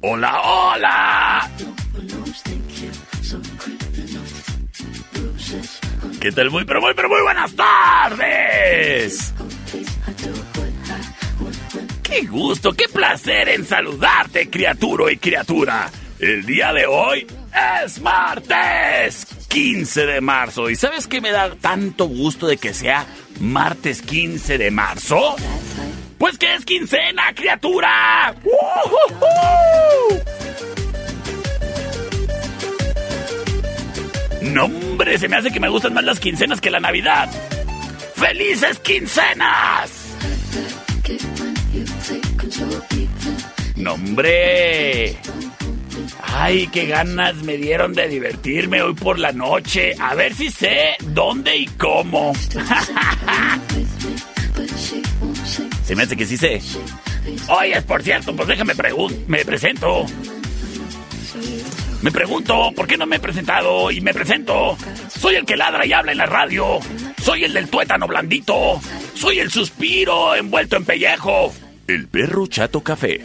Hola, hola. ¿Qué tal? Muy, pero muy, pero muy buenas tardes. Qué gusto, qué placer en saludarte, criatura y criatura. El día de hoy es martes 15 de marzo. ¿Y sabes qué me da tanto gusto de que sea martes 15 de marzo? Pues que es quincena, criatura. ¡Uh! No, hombre, se me hace que me gustan más las quincenas que la Navidad. ¡Felices quincenas! No, hombre. Ay, qué ganas me dieron de divertirme hoy por la noche. A ver si sé dónde y cómo. Se me hace que sí sé. Oye, por cierto, pues déjame preguntar. Me presento. Me pregunto, ¿por qué no me he presentado? Y me presento. Soy el que ladra y habla en la radio. Soy el del tuétano blandito. Soy el suspiro envuelto en pellejo. El perro chato café.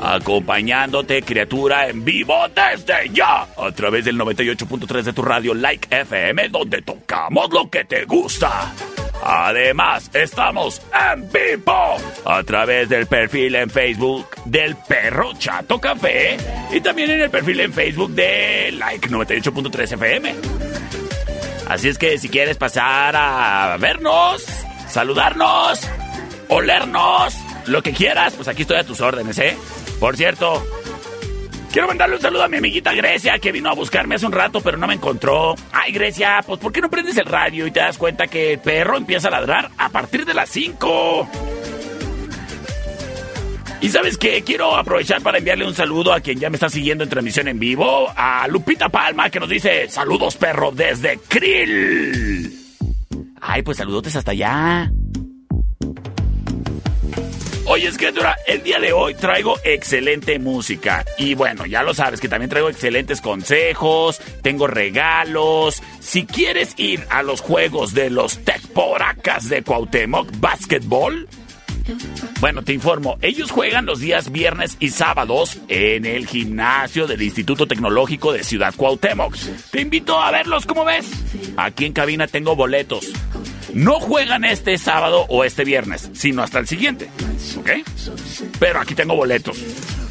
Acompañándote, criatura, en vivo desde ya. A través del 98.3 de tu radio Like FM, donde tocamos lo que te gusta. Además, estamos en vivo a través del perfil en Facebook del Perro Chato Café y también en el perfil en Facebook de Like 98.3 FM. Así es que si quieres pasar a vernos, saludarnos, olernos, lo que quieras, pues aquí estoy a tus órdenes, ¿eh? Por cierto, Quiero mandarle un saludo a mi amiguita Grecia, que vino a buscarme hace un rato, pero no me encontró. Ay, Grecia, pues ¿por qué no prendes el radio y te das cuenta que el perro empieza a ladrar a partir de las 5? Y sabes qué, quiero aprovechar para enviarle un saludo a quien ya me está siguiendo en transmisión en vivo, a Lupita Palma, que nos dice, saludos perro desde Krill. Ay, pues saludotes hasta allá. Oye, criatura, el día de hoy traigo excelente música. Y bueno, ya lo sabes que también traigo excelentes consejos, tengo regalos. Si quieres ir a los juegos de los Tecporacas de Cuauhtémoc Basketball, bueno, te informo, ellos juegan los días viernes y sábados en el gimnasio del Instituto Tecnológico de Ciudad Cuauhtémoc. Te invito a verlos, ¿cómo ves? Aquí en cabina tengo boletos. No juegan este sábado o este viernes, sino hasta el siguiente. ¿Ok? Pero aquí tengo boletos.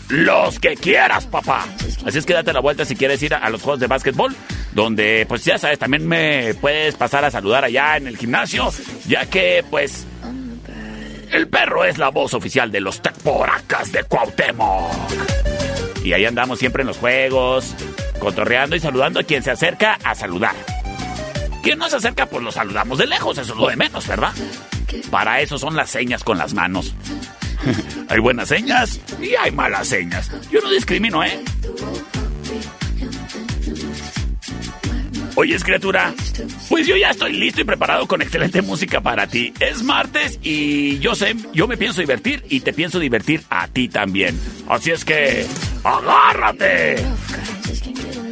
Los que quieras, papá. Así es que date la vuelta si quieres ir a, los juegos de básquetbol. Donde, pues ya sabes, también me puedes pasar a saludar allá en el gimnasio. Ya que, pues, el perro es la voz oficial de los Tecporacas de Cuauhtémoc. Y ahí andamos siempre en los juegos, cotorreando y saludando a quien se acerca a saludar. Quien no se acerca, pues lo saludamos de lejos, eso es lo de menos, ¿verdad? Para eso son las señas con las manos. hay buenas señas y hay malas señas. Yo no discrimino, ¿eh? Oye, criatura, pues yo ya estoy listo y preparado con excelente música para ti. Es martes y yo sé, yo me pienso divertir y te pienso divertir a ti también. Así es que, agárrate.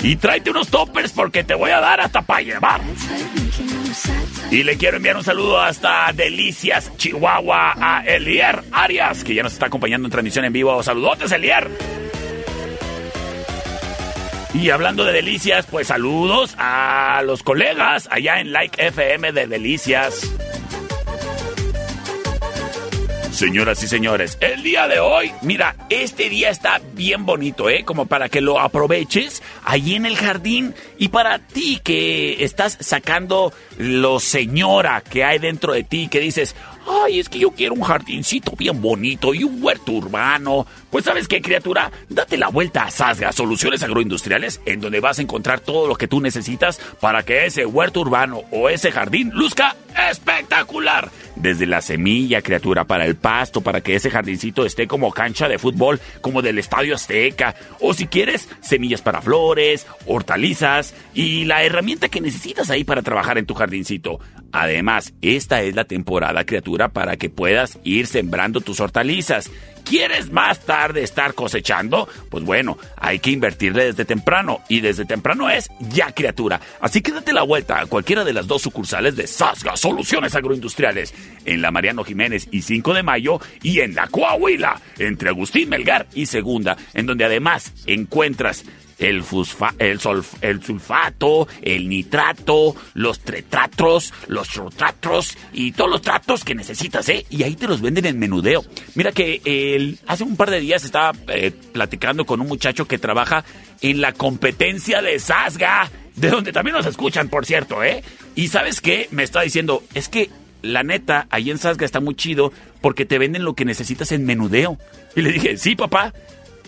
Y tráete unos toppers porque te voy a dar hasta para llevar. Y le quiero enviar un saludo hasta Delicias, Chihuahua, a Elier Arias, que ya nos está acompañando en transmisión en vivo. Saludotes, Elier. Y hablando de delicias, pues saludos a los colegas allá en Like FM de Delicias. Señoras y señores, el día de hoy, mira, este día está bien bonito, ¿eh? Como para que lo aproveches allí en el jardín y para ti que estás sacando lo señora que hay dentro de ti, que dices, ay, es que yo quiero un jardincito bien bonito y un huerto urbano. Pues sabes qué, criatura, date la vuelta a Sasga, Soluciones Agroindustriales, en donde vas a encontrar todo lo que tú necesitas para que ese huerto urbano o ese jardín luzca espectacular. Desde la semilla, criatura, para el pasto, para que ese jardincito esté como cancha de fútbol, como del Estadio Azteca. O si quieres, semillas para flores, hortalizas y la herramienta que necesitas ahí para trabajar en tu jardincito. Además, esta es la temporada, criatura, para que puedas ir sembrando tus hortalizas. ¿Quieres más tarde estar cosechando? Pues bueno, hay que invertirle desde temprano. Y desde temprano es ya, criatura. Así que date la vuelta a cualquiera de las dos sucursales de Sasga Soluciones Agroindustriales. En la Mariano Jiménez y 5 de Mayo. Y en la Coahuila, entre Agustín Melgar y Segunda. En donde además encuentras el, el, el sulfato, el nitrato, los tretratros, los trotratros y todos los tratos que necesitas, ¿eh? Y ahí te los venden en menudeo. Mira que hace un par de días estaba eh, platicando con un muchacho que trabaja en la competencia de Sasga, de donde también nos escuchan, por cierto, ¿eh? Y sabes qué? Me está diciendo, es que la neta, ahí en Sasga está muy chido porque te venden lo que necesitas en menudeo. Y le dije, sí, papá,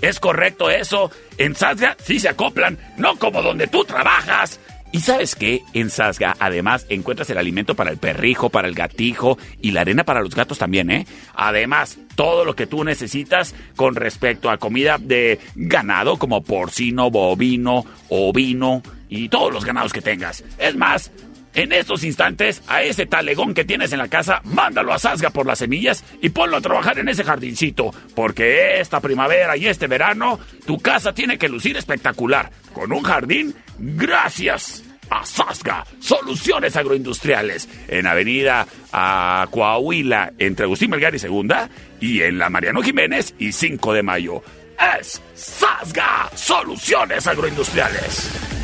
es correcto eso. En Sasga sí se acoplan, no como donde tú trabajas. Y sabes qué? En Sasga además encuentras el alimento para el perrijo, para el gatijo y la arena para los gatos también, ¿eh? Además, todo lo que tú necesitas con respecto a comida de ganado como porcino, bovino, ovino y todos los ganados que tengas. Es más, en estos instantes, a ese talegón que tienes en la casa, mándalo a Sasga por las semillas y ponlo a trabajar en ese jardincito, porque esta primavera y este verano, tu casa tiene que lucir espectacular, con un jardín gracias a Sasga, Soluciones Agroindustriales, en Avenida a Coahuila, entre Agustín Melgar y Segunda, y en la Mariano Jiménez y 5 de Mayo. Es Sasga, Soluciones Agroindustriales.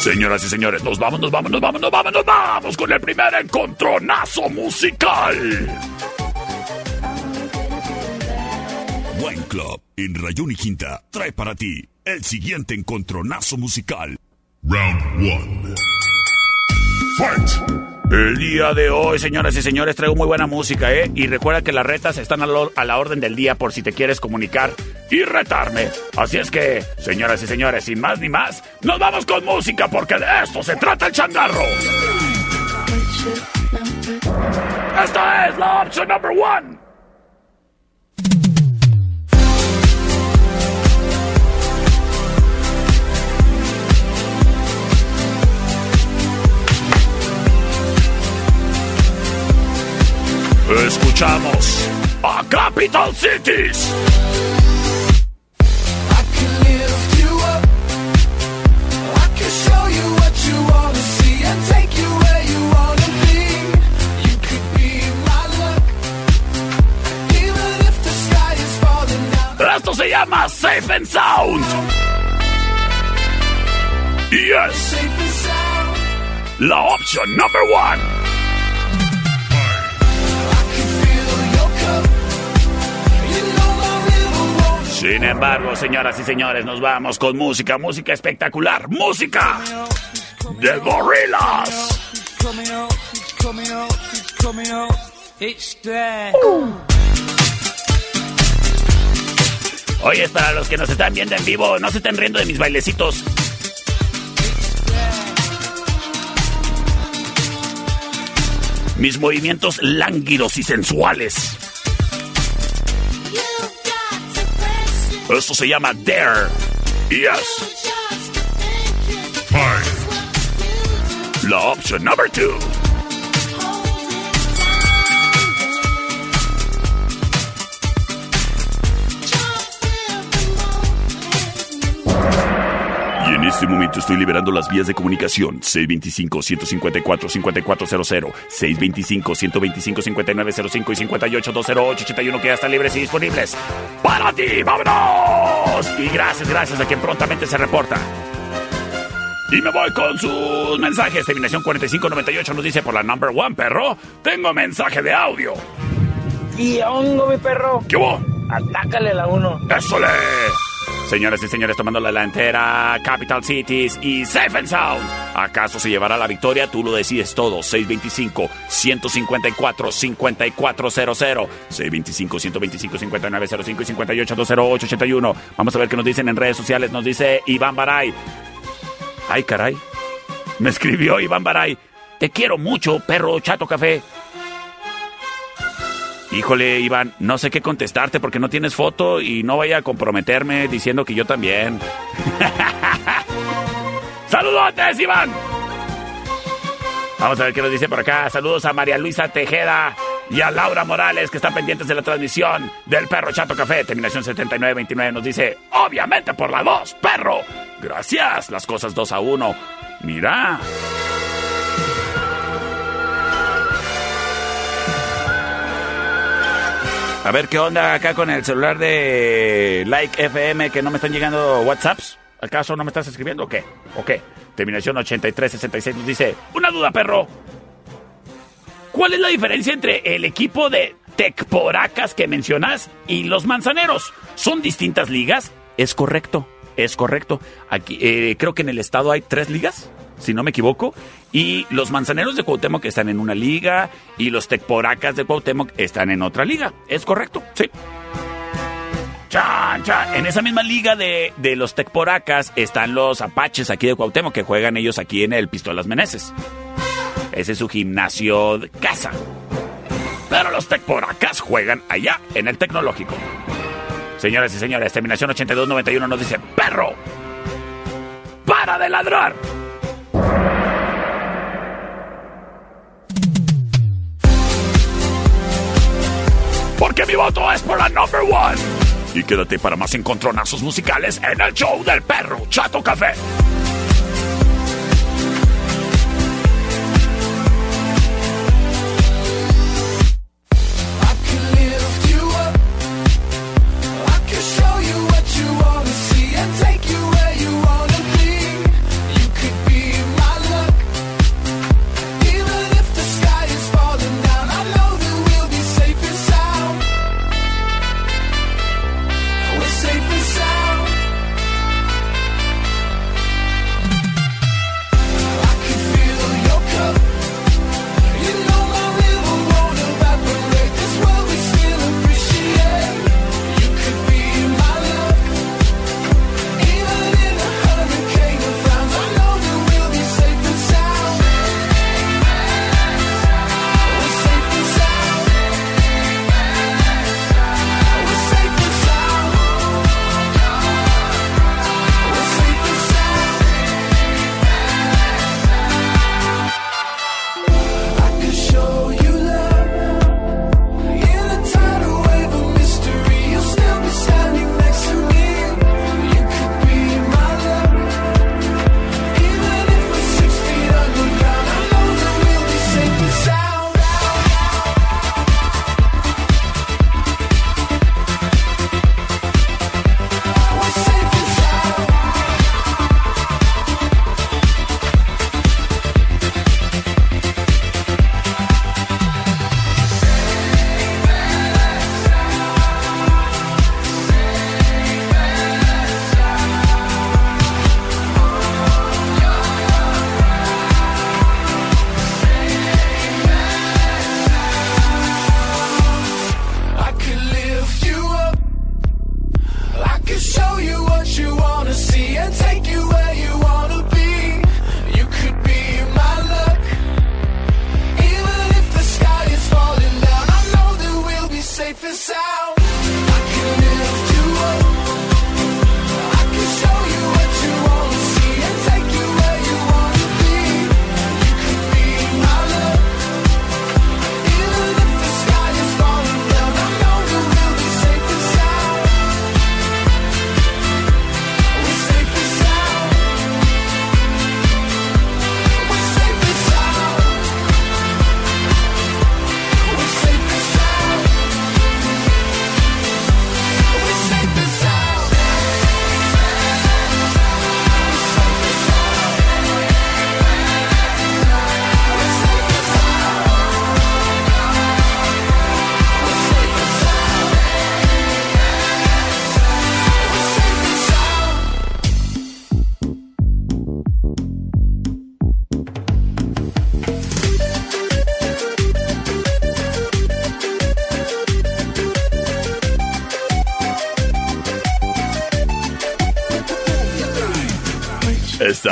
Señoras y señores, nos vamos, nos vamos, nos vamos, nos vamos, nos vamos con el primer encontronazo musical. Wine Club en Rayón y Quinta trae para ti el siguiente encontronazo musical. Round 1. Fight! El día de hoy, señoras y señores, traigo muy buena música, ¿eh? Y recuerda que las retas están a, la orden del día por si te quieres comunicar y retarme. Así es que, señoras y señores, sin más ni más, nos vamos con música porque de esto se trata el changarro. Esta es la opción number one. Escuchamos a Capital Cities. I can lift you up. I can show you what you want to see and take you where you want to be. You could be my luck. Even if the sky is falling down. Esto se llama Safe and Sound. Yes. Safe and sound. La opción number one. Sin embargo, señoras y señores, nos vamos con música, música espectacular, música de Gorillaz. Oye, para los que nos están viendo en vivo, no se estén riendo de mis bailecitos. Mis movimientos lánguidos y sensuales. Esto se llama Dare. Yes. Five. La opción number two. Este momento estoy liberando las vías de comunicación. 625-154-5400, 625-125-5905 y 58-208-81 que ya están libres y disponibles. ¡Para ti! ¡Vámonos! Y gracias, gracias a quien prontamente se reporta. Y me voy con sus mensajes. Terminación 4598 nos dice por la number one, perro. Tengo mensaje de audio. ¿Qué hongo, mi perro? ¿Qué hubo? Atácale la uno. ¡Eso le! Señoras y señores, tomando la delantera, Capital Cities y Safe and Sound. ¿Acaso se llevará la victoria? Tú lo decides todo. 625-154-5400. 625-125-5905 y 58-208-81. Vamos a ver qué nos dicen en redes sociales. Nos dice Iván Baray. Ay, caray. Me escribió Iván Baray. Te quiero mucho, perro chato café. Híjole, Iván, no sé qué contestarte porque no tienes foto y no vaya a comprometerme diciendo que yo también. ¡Saludotes, Iván! Vamos a ver qué nos dice por acá. Saludos a María Luisa Tejeda y a Laura Morales que están pendientes de la transmisión del Perro Chato Café. Terminación 7929 nos dice, obviamente por la 2, perro. Gracias, las cosas 2 a 1. Mira. A ver qué onda acá con el celular de Like FM que no me están llegando WhatsApps. ¿Acaso no me estás escribiendo o qué? ¿O qué? Terminación 8366 nos dice, una duda, perro. ¿Cuál es la diferencia entre el equipo de Tecporacas que mencionas y los Manzaneros? ¿Son distintas ligas? Es correcto, es correcto. Aquí, eh, creo que en el estado hay tres ligas si no me equivoco. Y los manzaneros de Cuauhtémoc están en una liga y los tecporacas de Cuauhtémoc están en otra liga. ¿Es correcto? Sí. Chan. En esa misma liga de, de los tecporacas están los apaches aquí de Cuauhtémoc que juegan ellos aquí en el Pistolas Meneses. Ese es su gimnasio de casa. Pero los tecporacas juegan allá en el tecnológico. Señoras y señores, terminación 8291 nos dice, perro, para de ladrar. Porque mi voto es por la number one. Y quédate para más encontronazos musicales en el show del perro Chato Café.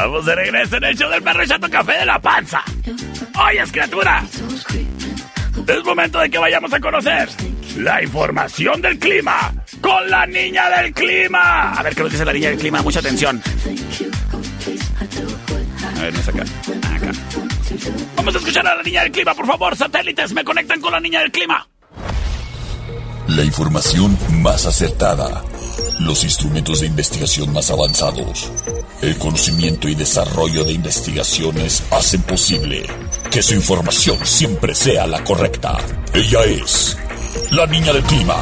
Estamos de regreso en el show del perro chato café de la panza. Oyes, criatura. Es momento de que vayamos a conocer la información del clima con la niña del clima. A ver qué nos dice la niña del clima. Mucha atención. A ver, no acá. Acá. Vamos a escuchar a la niña del clima, por favor. Satélites, me conectan con la niña del clima. La información más acertada. Los instrumentos de investigación más avanzados. El conocimiento y desarrollo de investigaciones hacen posible que su información siempre sea la correcta. Ella es la niña del clima.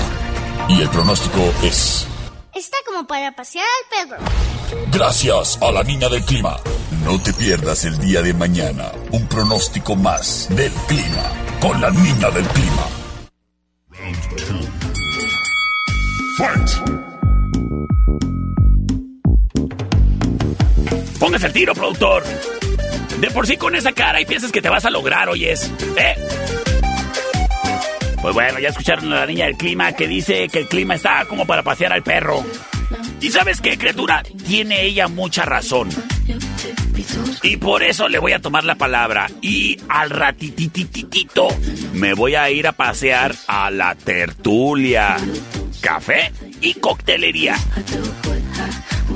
Y el pronóstico es... Está como para pasear al perro. Gracias a la niña del clima. No te pierdas el día de mañana un pronóstico más del clima con la niña del clima. Póngase el tiro, productor. De por sí con esa cara y piensas que te vas a lograr, oyes. ¿Eh? Pues bueno, ya escucharon a la niña del clima que dice que el clima está como para pasear al perro. ¿Y sabes qué, criatura? Tiene ella mucha razón. Y por eso le voy a tomar la palabra. Y al ratitititito me voy a ir a pasear a la tertulia. Café y coctelería.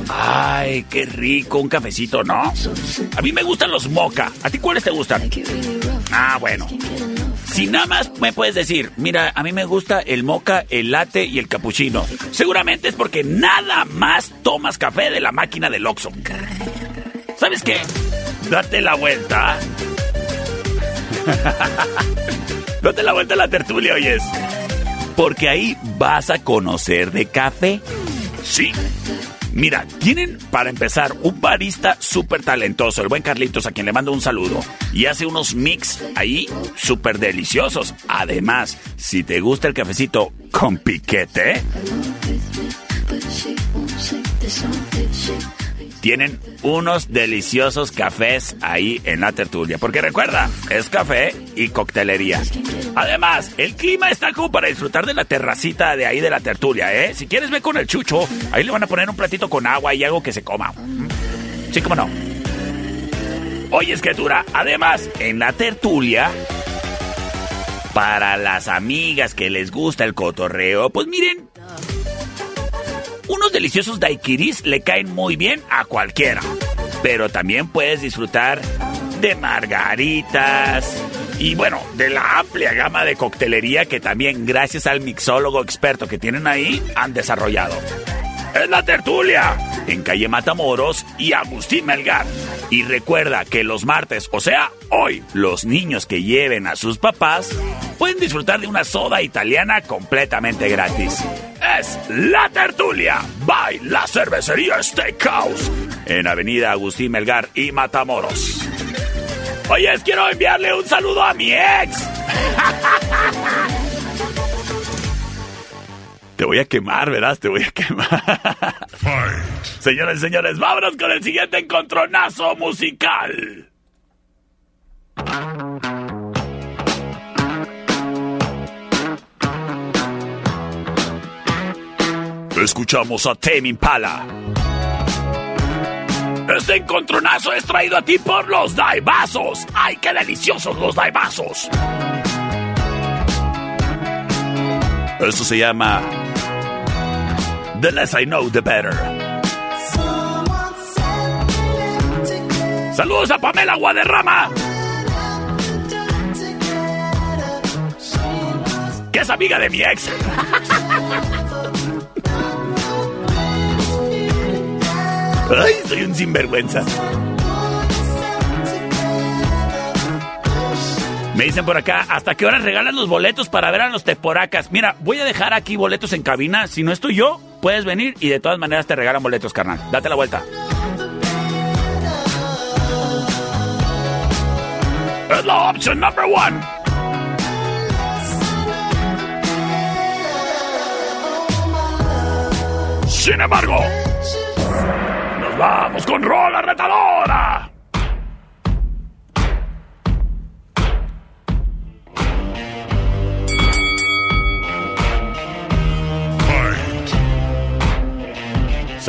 Ay, qué rico, un cafecito, ¿no? A mí me gustan los moca. ¿A ti cuáles te gustan? Ah, bueno. Si nada más me puedes decir, mira, a mí me gusta el moca, el latte y el cappuccino. Seguramente es porque nada más tomas café de la máquina del Oxxo. ¿Sabes qué? Date la vuelta. Date la vuelta a la tertulia, oyes. Porque ahí vas a conocer de café. Sí. Mira, tienen para empezar un barista súper talentoso, el buen Carlitos, a quien le mando un saludo. Y hace unos mix ahí súper deliciosos. Además, si te gusta el cafecito con piquete, tienen unos deliciosos cafés ahí en la tertulia. Porque recuerda, es café y coctelería. Además, el clima está como para disfrutar de la terracita de ahí de la tertulia, ¿eh? Si quieres, ve con el chucho. Ahí le van a poner un platito con agua y algo que se coma. Sí, cómo no. Oye, escritura, además, en la tertulia, para las amigas que les gusta el cotorreo, pues miren, unos deliciosos daiquiris le caen muy bien a cualquiera. Pero también puedes disfrutar de margaritas y bueno, de la amplia gama de coctelería que también gracias al mixólogo experto que tienen ahí han desarrollado. Es la tertulia en calle Matamoros y Agustín Melgar. Y recuerda que los martes, o sea, hoy, los niños que lleven a sus papás pueden disfrutar de una soda italiana completamente gratis. Es La Tertulia by La Cervecería Steakhouse en Avenida Agustín Melgar y Matamoros. Oye, quiero enviarle un saludo a mi ex. Te voy a quemar, verás, te voy a quemar. Señores y señores, vámonos con el siguiente encontronazo musical. Escuchamos a Tame Impala. Este encontronazo es traído a ti por los Daibazos. ¡Ay, qué deliciosos los Daibazos! Esto se llama The Less I Know, The Better. Saludos a Pamela Guaderrama. Que es amiga de mi ex. Ay, soy un sinvergüenza. Me dicen por acá, ¿hasta qué hora regalan los boletos para ver a los teporacas? Mira, voy a dejar aquí boletos en cabina. Si no estoy yo, puedes venir y de todas maneras te regalan boletos, carnal. Date la vuelta. Es la opción number one. Sin embargo, nos vamos con rola retadora.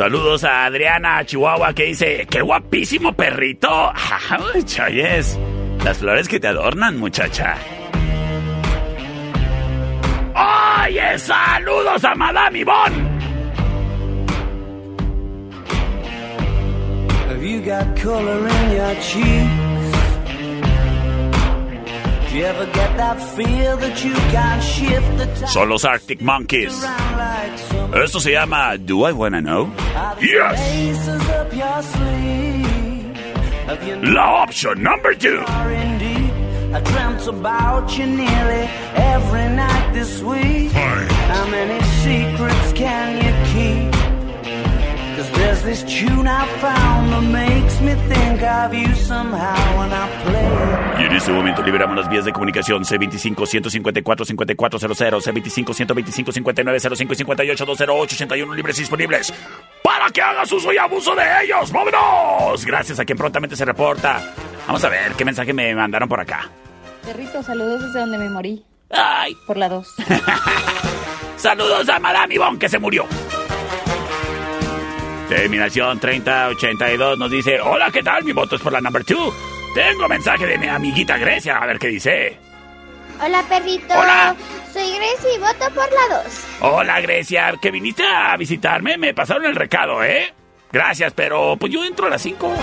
Saludos a Adriana Chihuahua que dice, qué guapísimo perrito. Ay, Chayes, las flores que te adornan, muchacha. Oye, saludos a Madame Yvonne. Have you got color in your cheeks? Son los Arctic Monkeys. around like some Esto se llama Do I Wanna Know? Yes. aces up your sleeve? Have you La option number two. I dreamt about you nearly every night this week. How many secrets can you keep? There's this tune I found that makes me think of you somehow when I play. Y en este momento liberamos las vías de comunicación C25-154-5400, C25-125-5905 y 58-208-81 libres y disponibles para que hagas uso y abuso de ellos. ¡Vámonos! Gracias a quien prontamente se reporta. Vamos a ver qué mensaje me mandaron por acá. Perrito, saludos desde donde me morí. ¡Ay! Por la 2. Saludos a Madame Ivonne que se murió. Terminación 3082 nos dice, hola, ¿qué tal? Mi voto es por la number 2. Tengo mensaje de mi amiguita Grecia, a ver qué dice. Hola, perrito. Hola. Soy Gracie y voto por la 2. Hola, Grecia, que viniste a visitarme, me pasaron el recado, ¿eh? Gracias, pero pues yo entro a las 5.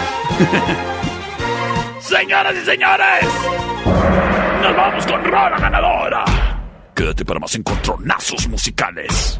Señoras y señores, nos vamos con Rola ganadora. Quédate para más encontronazos musicales.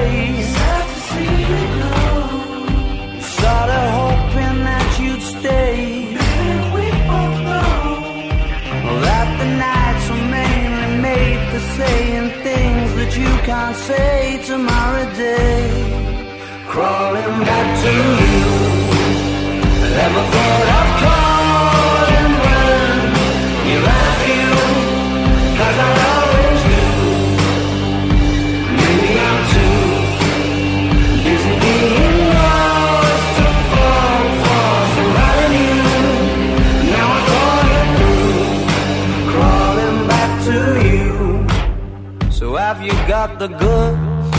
For saying things that you can't say tomorrow day. Crawling back to you. Never thought of got the goods?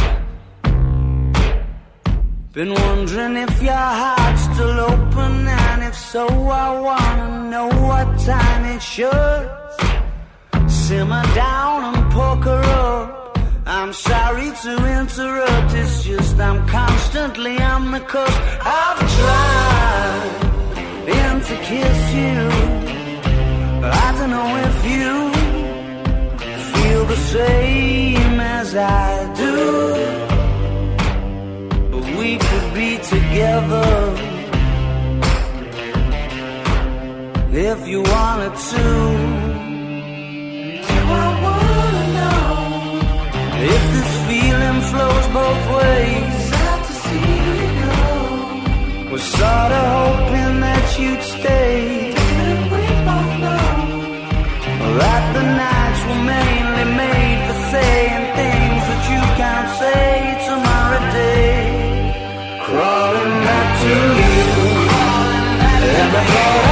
Been wondering if your heart's still open, and if so, I wanna know what time it should. Simmer down and poker up. I'm sorry to interrupt, it's just I'm constantly on the cusp. I've tried and to kiss you. But I don't know if you feel the same I do. But we could be together if you wanted to. Do I wanna know if this feeling flows both ways? Sad to see you go. Was sorta hoping that you'd stay. Didn't we both know that the nights were mainly made for saying Crawling back to you. Never thought of calling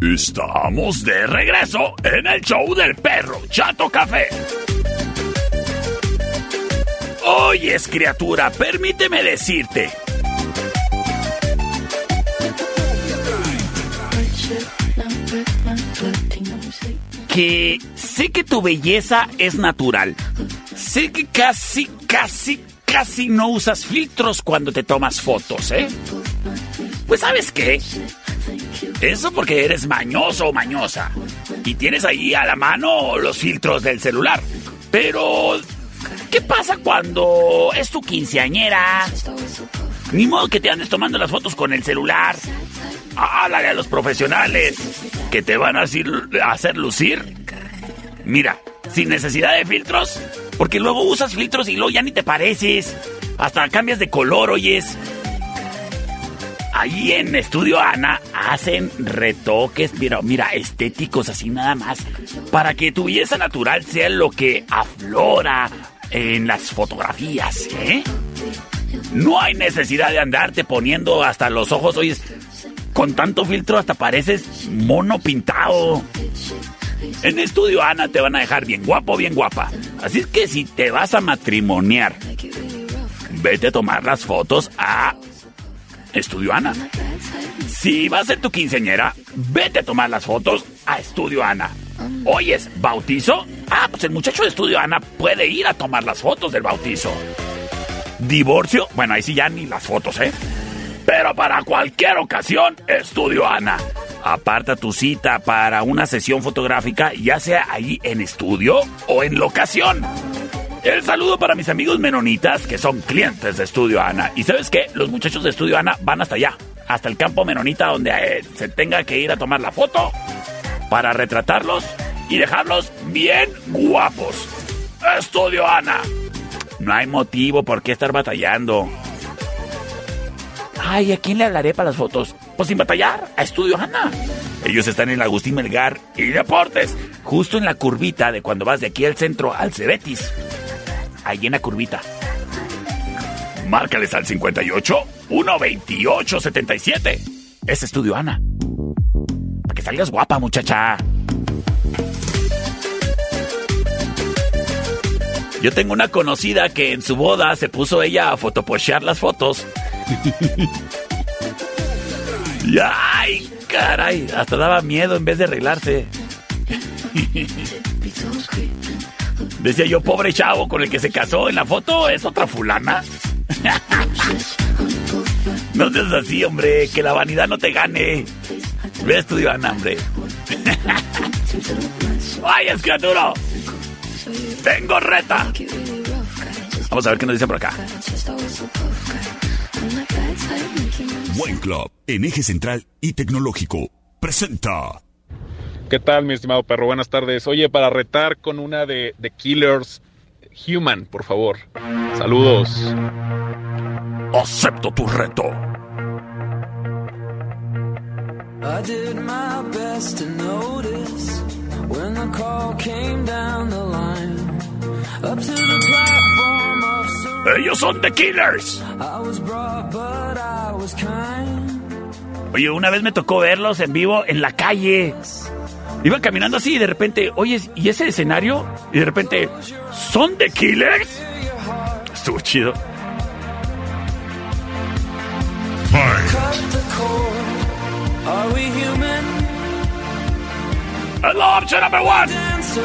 Estamos de regreso en el show del perro Chato Café. Oyes, criatura, permíteme decirte. Que sé que tu belleza es natural. Sé que casi, casi, casi no usas filtros cuando te tomas fotos, ¿eh? Pues sabes qué? Eso porque eres mañoso o mañosa. Y tienes ahí a la mano los filtros del celular. Pero, ¿qué pasa cuando es tu quinceañera? Ni modo que te andes tomando las fotos con el celular. Háblale a los profesionales que te van a hacer, lucir. Mira, sin necesidad de filtros, porque luego usas filtros y luego ya ni te pareces. Hasta cambias de color, oyes. Ahí en Estudio Ana hacen retoques, mira, mira, estéticos así nada más, para que tu belleza natural sea lo que aflora en las fotografías, ¿eh? No hay necesidad de andarte poniendo hasta los ojos, oyes, con tanto filtro hasta pareces mono pintado. En Estudio Ana te van a dejar bien guapo, bien guapa. Así es que si te vas a matrimoniar, vete a tomar las fotos a Estudio Ana. Si vas a ser tu quinceañera, vete a tomar las fotos a Estudio Ana. Oyes, ¿bautizo? Ah, pues el muchacho de Estudio Ana puede ir a tomar las fotos del bautizo. ¿Divorcio? Bueno, ahí sí ya ni las fotos, ¿eh? Pero para cualquier ocasión, Estudio Ana. Aparta tu cita para una sesión fotográfica, ya sea ahí en estudio o en locación. El saludo para mis amigos menonitas que son clientes de Estudio Ana. Y sabes qué, los muchachos de Estudio Ana van hasta allá, hasta el campo menonita donde eh, se tenga que ir a tomar la foto para retratarlos y dejarlos bien guapos. Estudio Ana. No hay motivo por qué estar batallando. Ay, ¿a quién le hablaré para las fotos? Pues sin batallar, a Estudio Ana. Ellos están en Agustín Melgar y Deportes, justo en la curvita de cuando vas de aquí al centro al Cebetis. Ahí en la curvita. Márcales al 58 128 77. Es Estudio Ana. Para que salgas guapa, muchacha. Yo tengo una conocida que en su boda se puso ella a fotopochear las fotos. y ay, caray, hasta daba miedo en vez de arreglarse. Decía yo, pobre chavo con el que se casó en la foto, es otra fulana. no seas así, hombre, que la vanidad no te gane. Ve estudio Ana, hombre. ¡Ay, criatura! ¡Tengo reta! Vamos a ver qué nos dice por acá. Buen Club, en eje central y tecnológico, presenta. ¿Qué tal, mi estimado perro? Buenas tardes. Oye, para retar con una de, de Killers Human, por favor. Saludos. Acepto tu reto. I did my best to notice when the call came down the line. Up to the platform of surrender. Ellos son The Killers. I was brought, but I was kind. Oye, una vez me tocó verlos en vivo en la calle. Iba caminando así y de repente, oye, ¿y ese escenario? Y de repente, ¿son The Killers? Estuvo chido. La opción one. Answer.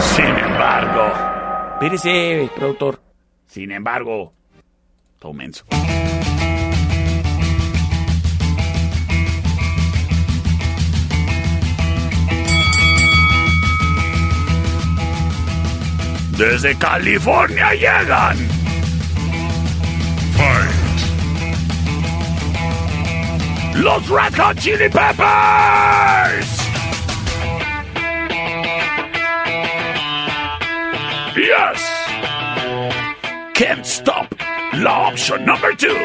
Sin embargo. Espérese, productor. Sin embargo. Todo menso. Desde California llegan. Fight. Los Red Hot Chili Peppers. Yes. Can't stop. La option number two.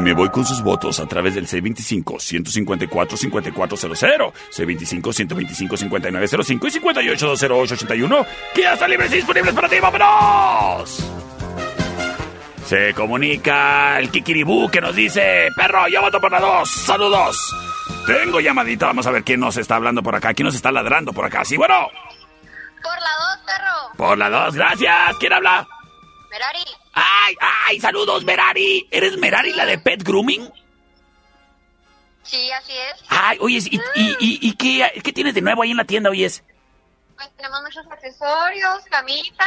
Y me voy con sus votos a través del C25-154-5400, C25-125-5905 y 58-208-81, que ya están libres y disponibles para ti. ¡Vámonos! Se comunica el Kikiribú que nos dice, perro, yo voto por la 2. Saludos. Tengo llamadita, vamos a ver quién nos está hablando por acá, quién nos está ladrando por acá. Sí, bueno, Por la dos, perro. por la 2, gracias. ¿Quién habla? Merari. ¡Ay, ay! ¡Saludos, Merari! ¿Eres Merari la de Pet Grooming? Sí, así es. Ay, oyes, ¿y, y, y, y qué, qué tienes de nuevo ahí en la tienda, oyes? Pues tenemos muchos accesorios, camitas.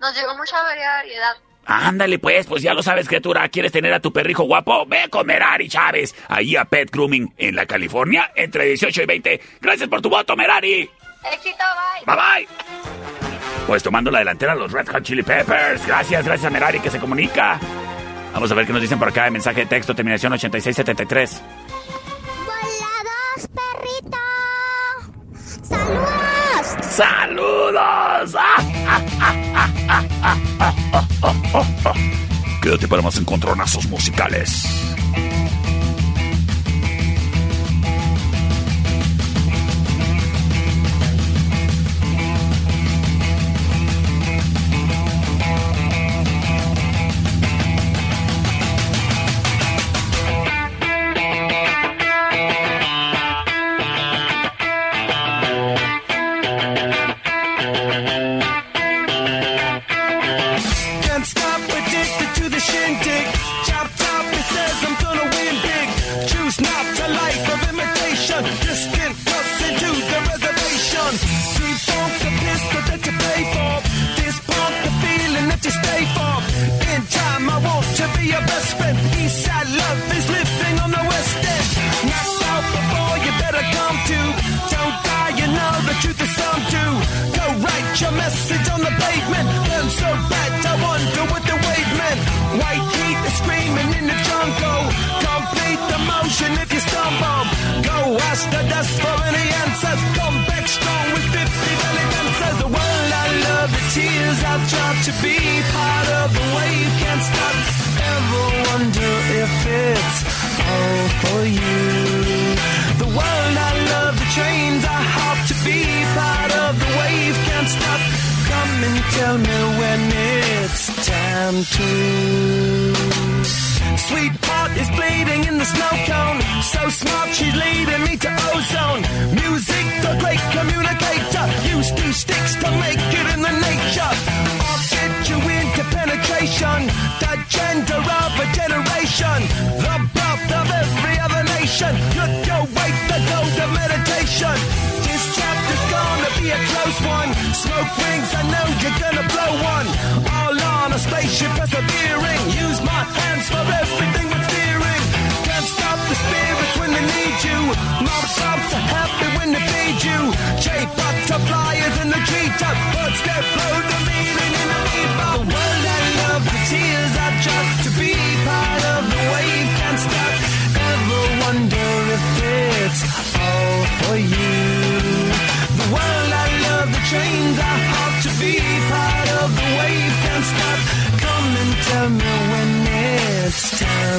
Nos llegó mucha variedad. Ándale, pues, pues ya lo sabes, criatura. ¿Quieres tener a tu perrijo guapo? Ve con Merari Chávez, ahí a Pet Grooming, en la California, entre 18 y 20. Gracias por tu voto, Merari. Éxito, bye. Bye bye. Pues tomando la delantera los Red Hot Chili Peppers. Gracias, gracias a Merari que se comunica. Vamos a ver qué nos dicen por acá en mensaje de texto, terminación 8673. Volados, perrito. ¡Saludos! ¡Saludos! Quédate para más encontronazos musicales. To. Sweetheart is bleeding in the snow cone. So smart, she's leading me to ozone. Music, the great communicator. Use two sticks to make it in the nature. I'll get you into penetration. The gender of a generation. The birth of every other nation. Look your way to go to meditation. This chapter's gonna be a close one. Smoke rings, I know you're gonna blow one. On a spaceship persevering. Use my hands for everything but steering. Can't stop the spirits when they need you. Mob tops are happy when they feed you. J butterflies in the treetop. Birds that blow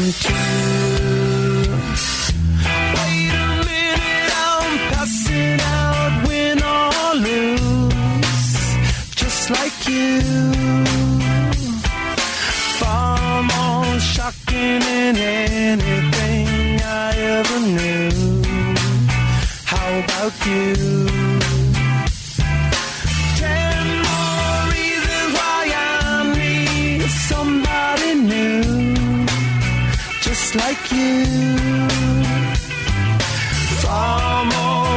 time to.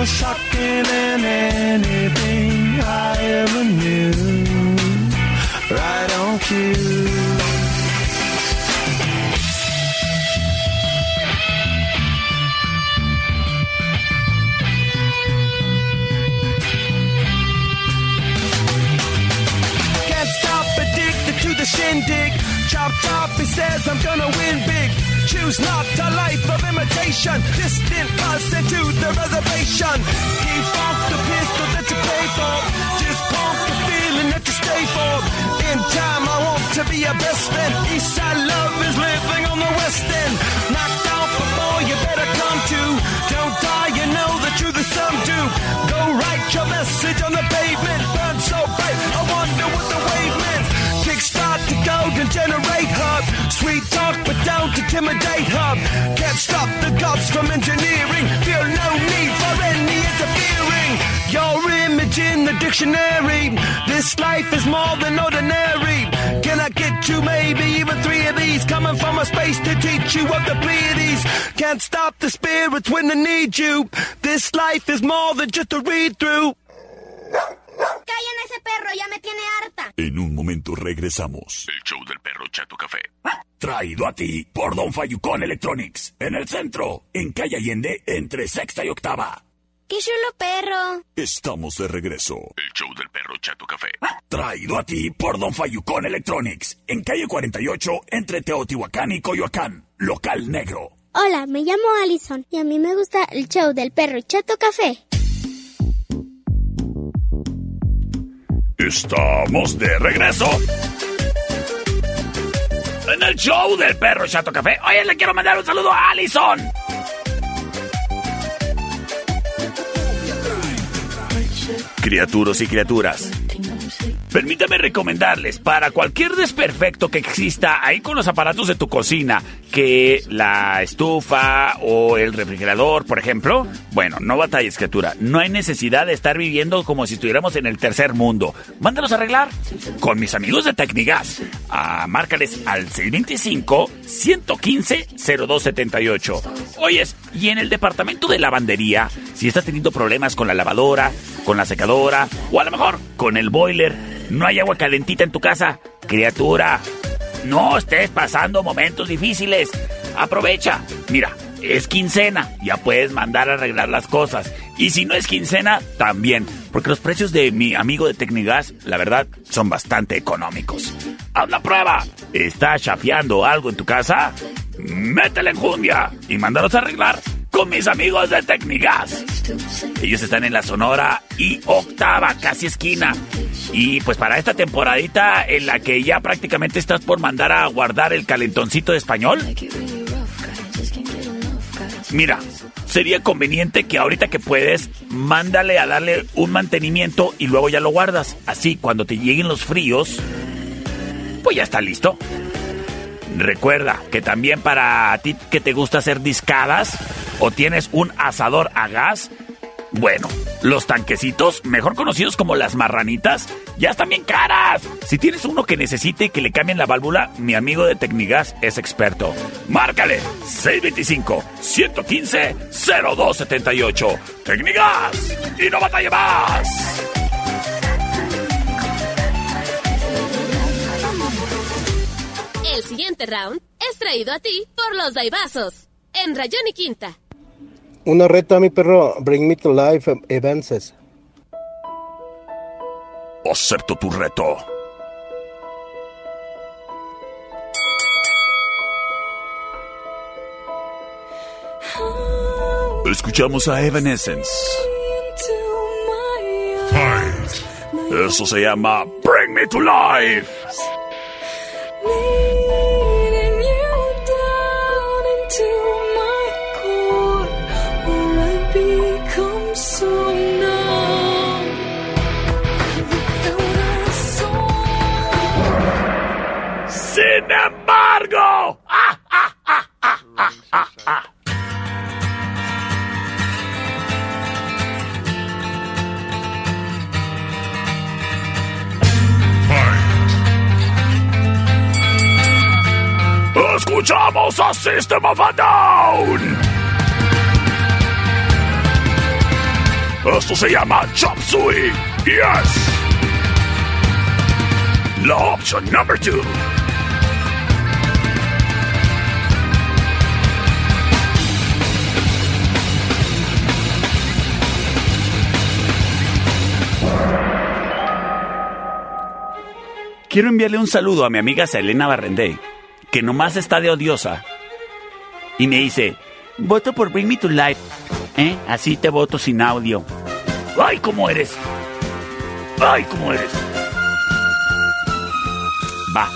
more shocking than anything I ever knew. Right on cue. Can't stop addicted to the shindig. Chop chop, he says I'm gonna win big. Choose not a life of imitation. Distant us into the reservation. Keep off the pistol that you pay for. Just pump the feeling that you stay for. In time, I want to be your best friend. Eastside love is living on the west end. Knocked out before you better come to. Don't die, you know the truth is some do. Go write your message on the pavement. Burn so generate hub. Sweet talk, but don't intimidate hub. Can't stop the gods from engineering. Feel no need for any interfering. Your image in the dictionary. This life is more than ordinary. Can I get you maybe even three of these? Coming from a space to teach you of the Pleiades. Can't stop the spirits when they need you. This life is more than just a read through. ¡Callen a ese perro! ¡Ya me tiene harta! En un momento regresamos. El show del perro Chato Café. Traído a ti por Don Fayucón Electronics. En el centro, en calle Allende, entre sexta y octava. ¡Qué chulo perro! Estamos de regreso. El show del perro Chato Café. Traído a ti por Don Fayucón Electronics. En calle 48, entre Teotihuacán y Coyoacán. Local negro. Hola, me llamo Allison y a mí me gusta el show del perro Chato Café. Estamos de regreso. En el show del perro Chato Café. Oye, le quiero mandar un saludo a Allison. Criaturas y criaturas. Permítame recomendarles para cualquier desperfecto que exista ahí con los aparatos de tu cocina, que la estufa o el refrigerador, por ejemplo, bueno, no batalles, criatura. No hay necesidad de estar viviendo como si estuviéramos en el tercer mundo. Mándalos a arreglar con mis amigos de Tecnigas. Ah, márcales al 625-115-0278. Oyes, y en el departamento de lavandería, si estás teniendo problemas con la lavadora, con la secadora o a lo mejor con el boiler, no hay agua calentita en tu casa, criatura. No estés pasando momentos difíciles. Aprovecha. Mira, es quincena, ya puedes mandar a arreglar las cosas. Y si no es quincena, también, porque los precios de mi amigo de Tecnigas, la verdad, son bastante económicos. Haz la prueba. ¿Estás chafiando algo en tu casa? Métele en jundia y mándalos a arreglar con mis amigos de Tecnigas. Ellos están en la Sonora y Octava, casi esquina. Y pues para esta temporadita en la que ya prácticamente estás por mandar a guardar el calentoncito de español. Mira, sería conveniente que ahorita que puedes, mándale a darle un mantenimiento y luego ya lo guardas. Así, cuando te lleguen los fríos, pues ya está listo. Recuerda que también para ti que te gusta hacer discadas o tienes un asador a gas, bueno, los tanquecitos, mejor conocidos como las marranitas, ya están bien caras. Si tienes uno que necesite que le cambien la válvula, mi amigo de Tecnigas es experto. Márcale 625-115-0278. Tecnigas y no batalla más. El siguiente round es traído a ti por los Daibazos, en Rayón y Quinta. Una reta, mi perro. Bring me to life, Evances. Acepto tu reto. Escuchamos a Evanescence. Fight. Eso se llama Bring Me to Life. Sin embargo. ¡Ah, ah, ah, Escuchamos a System of a Down. Esto se llama Chop Suey. Yes. La opción number two. quiero enviarle un saludo a mi amiga Selena Barrendé, que nomás está de odiosa. Y me dice, voto por Bring Me to Life. ¿Eh? Así te voto sin audio. ¡Ay, cómo eres! ¡Ay, cómo eres! Va.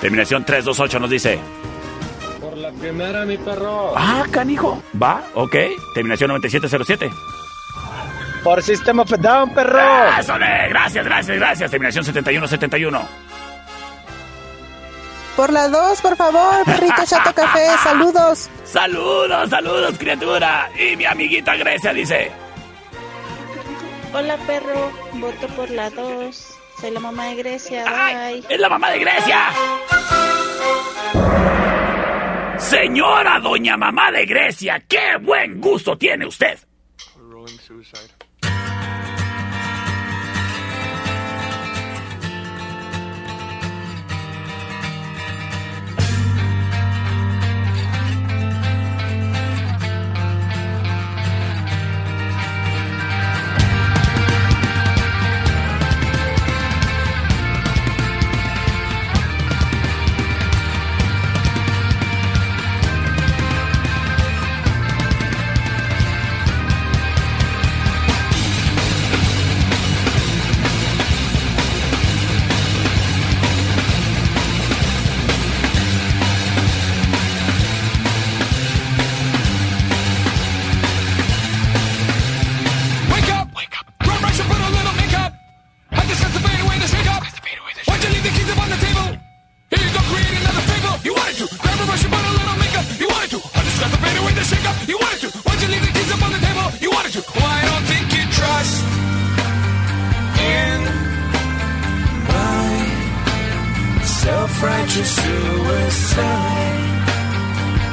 Terminación 328 nos dice. Por la primera, mi perro. Ah, canijo. Va, ok. Terminación 9707. Por System of a Down, perro. Eso, eh, Gracias, gracias, gracias. Terminación 7171. Por la 2, por favor, perrito chato café, saludos. Saludos, saludos, criatura. Y mi amiguita Grecia dice. Hola, perro. Voto por la 2. Soy la mamá de Grecia. Bye. ¡Es la mamá de Grecia! Señora doña mamá de Grecia, qué buen gusto tiene usted. Wake self-righteous suicide.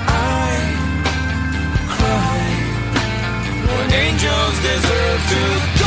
I cry when angels deserve to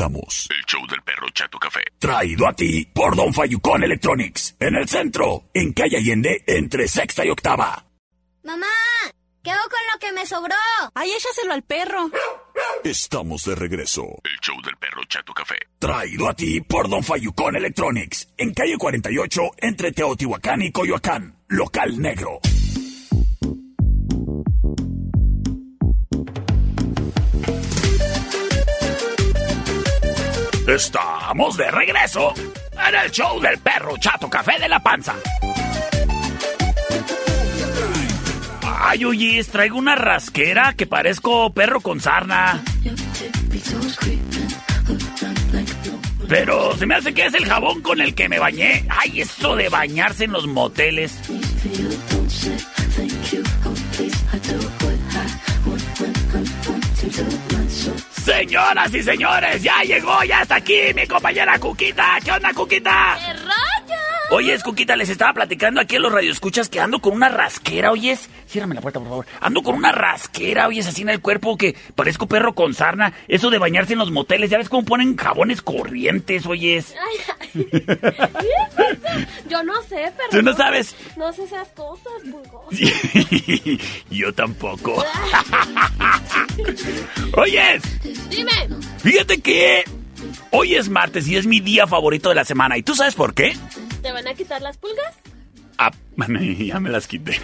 regresamos. El show del perro Chato Café. Traído a ti por Don Fayucón Electronics. En el centro, en calle Allende, entre sexta y octava. Mamá, ¿qué hago con lo que me sobró? Ay, échaselo al perro. Estamos de regreso. El show del perro Chato Café. Traído a ti por Don Fayucón Electronics. En calle 48, entre Teotihuacán y Coyoacán. Local negro. Estamos de regreso en el show del perro Chato Café de la Panza. Ay, oyes, traigo una rasquera que parezco perro con sarna. Pero se me hace que es el jabón con el que me bañé. Ay, eso de bañarse en los moteles. Señoras y señores, ya llegó, ya está aquí mi compañera Cuquita. ¿Qué onda, Cuquita? ¡Qué rollo! Oyes, Cuquita, les estaba platicando aquí en los radioescuchas que ando con una rasquera, oyes. Ciérrame la puerta, por favor. Ando con una rasquera, oyes, así en el cuerpo que parezco perro con sarna. Eso de bañarse en los moteles, ya ves cómo ponen jabones corrientes, oyes. Ay, ay. Yo no sé, pero. ¿Tú no sabes? No sé esas cosas, pulgoso. Yo tampoco. Oyes, Dime. fíjate que hoy es martes y es mi día favorito de la semana. ¿Y tú sabes por qué? ¿Te van a quitar las pulgas? Ah, ya me las quité.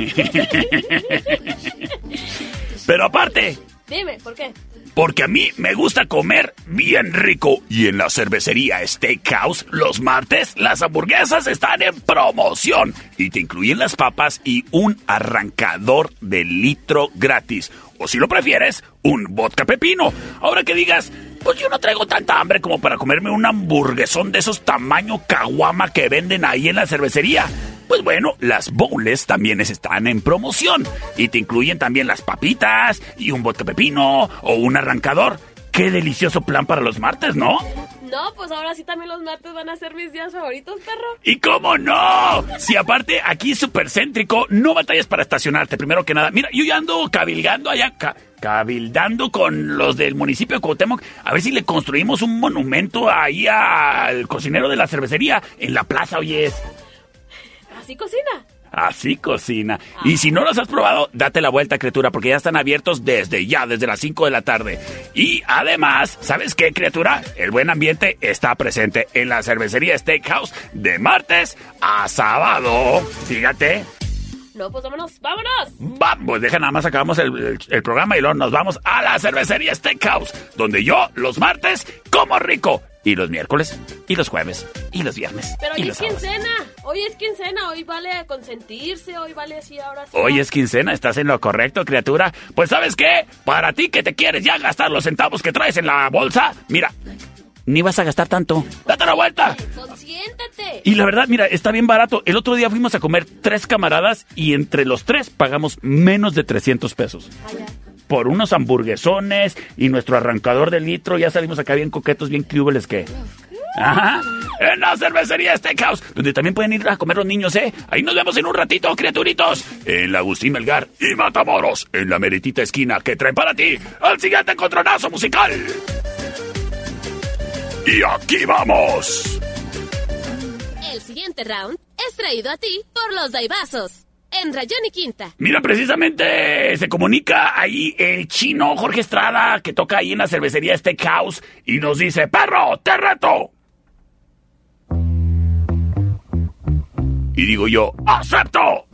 Pero aparte, Dime, ¿por qué? porque a mí me gusta comer bien rico. Y en la cervecería Steakhouse, los martes, las hamburguesas están en promoción. Y te incluyen las papas y un arrancador de litro gratis. O si lo prefieres, un vodka pepino. Ahora que digas, pues yo no traigo tanta hambre como para comerme un hamburguesón de esos tamaño caguama que venden ahí en la cervecería. Pues bueno, las bowls también están en promoción y te incluyen también las papitas y un vodka pepino o un arrancador. Qué delicioso plan para los martes, ¿no? No, pues ahora sí también los martes van a ser mis días favoritos, perro. ¿Y cómo no? Si aparte aquí es súper céntrico, no batallas para estacionarte, primero que nada. Mira, yo ya ando cabilgando allá, ca- cabildando con los del municipio de Cuauhtémoc, a ver si le construimos un monumento ahí al cocinero de la cervecería en la plaza, oyes. Así cocina. Así cocina. Y si no los has probado, date la vuelta, criatura, porque ya están abiertos desde ya, desde las 5 de la tarde. Y además, ¿sabes qué, criatura? El buen ambiente está presente en la cervecería Steakhouse de martes a sábado. Fíjate. No, pues vámonos, vámonos. Vamos, deja nada más acabamos el, el- el programa y luego nos vamos a la cervecería Steakhouse, donde yo los martes como rico. Y los miércoles, y los jueves, y los viernes. Pero y hoy los es sábados. quincena. Hoy es quincena. Hoy vale consentirse. Hoy vale así, ahora sí. Hoy es quincena, estás en lo correcto, criatura. Pues ¿sabes qué? Para ti que te quieres ya gastar los centavos que traes en la bolsa, mira, ni vas a gastar tanto. Date la vuelta. Consiéntate. Y la verdad, mira, está bien barato. El otro día fuimos a comer tres camaradas y entre los tres pagamos menos de 300 pesos. Por unos hamburguesones y nuestro arrancador de litro, ya salimos acá bien coquetos, bien cúbeles que... Ajá, en la cervecería Steakhouse, donde también pueden ir a comer los niños, ¿eh? Ahí nos vemos en un ratito, criaturitos. En la Agustín Melgar y Matamoros, en la meritita esquina que traen para ti el siguiente encontronazo musical. Y aquí vamos. El siguiente round es traído a ti por los Daibazos. En Rayón y Quinta. Mira, precisamente se comunica ahí el chino Jorge Estrada, que toca ahí en la cervecería Steakhouse, y nos dice, perro, te reto. Y digo yo, acepto.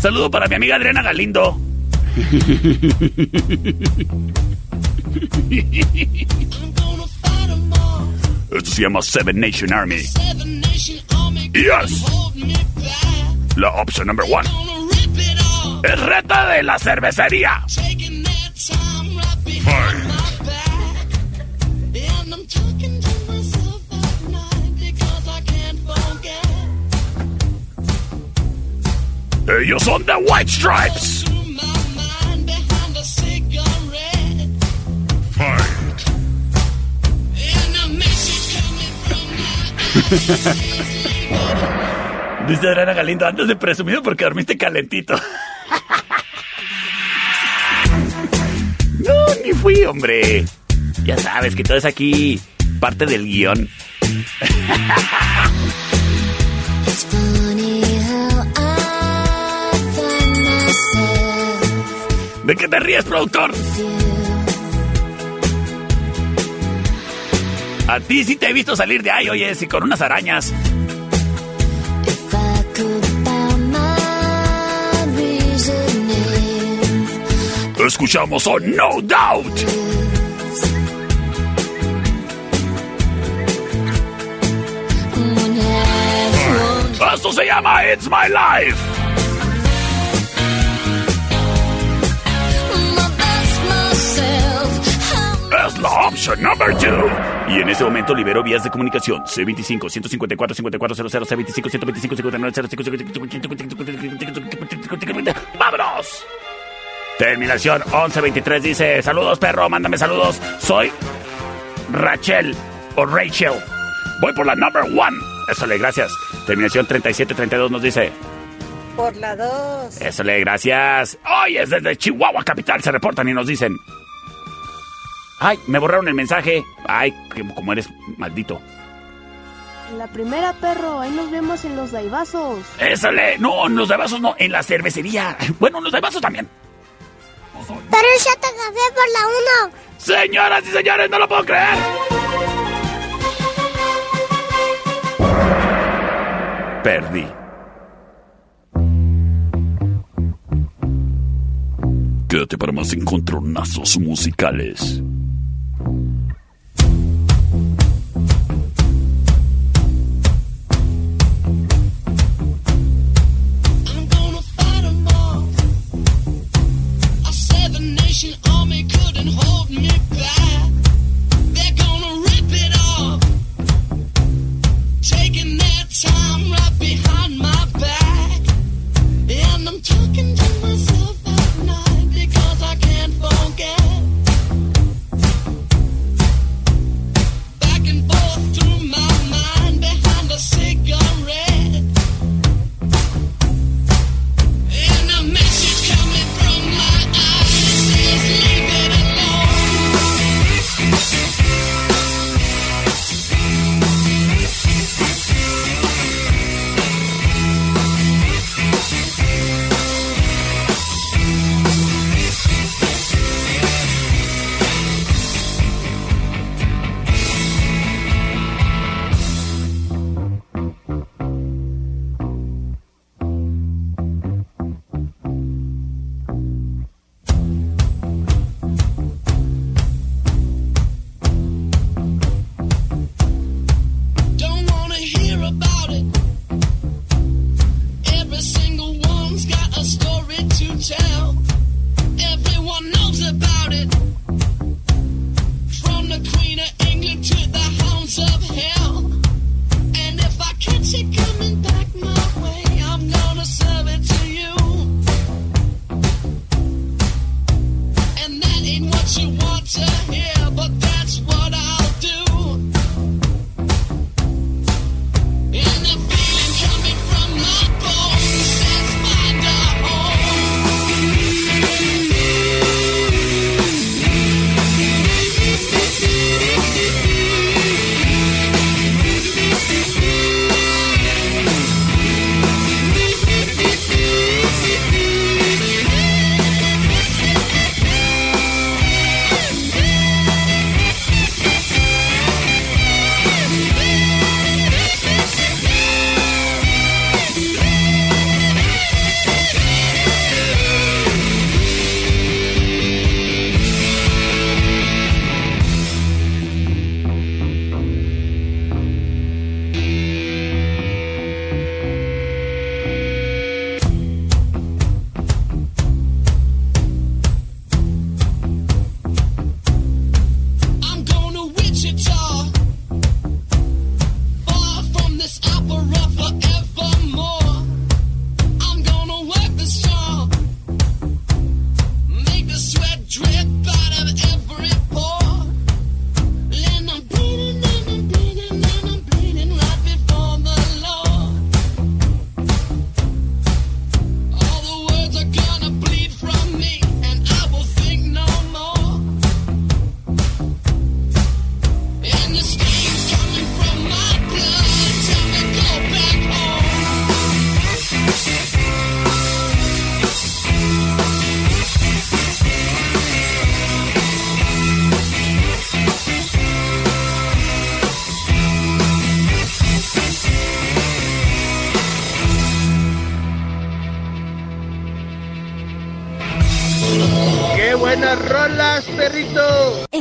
Saludo para mi amiga Adriana Galindo. Esto se llama Seven Nation Army. Yes. La opción number one. Es reto de la cervecería. Ellos son The White Stripes. Fight. Dice Adriana Galindo, andas de presumido porque dormiste calentito. No, ni fui, hombre. Ya sabes que todo es aquí parte del guion. ¿De qué te ríes, productor? A ti sí te he visto salir de ahí, oye, y con unas arañas. Escuchamos oh No Doubt. Esto se llama It's My Life. La opción number 2. Y en ese momento libero vías de comunicación. C25 154 5400 C25 125 59 ¡Vámonos! Terminación 1123 dice, saludos perro, mándame saludos. Soy Rachel o Rachel. Voy por la number one. Eso le gracias. Terminación 3732 nos dice, Por la 2. eso le gracias. Hoy es desde Chihuahua Capital, se reportan y nos dicen. Ay, me borraron el mensaje. Ay, que- como eres maldito. La primera, perro. Ahí nos vemos en los daibazos. Eso le. No, en los de vasos no, en la cervecería. Bueno, en los de vasos también. Pero el Chato Café por la 1. Señoras y señores, no lo puedo creer. Perdí. Quédate para más encontronazos musicales.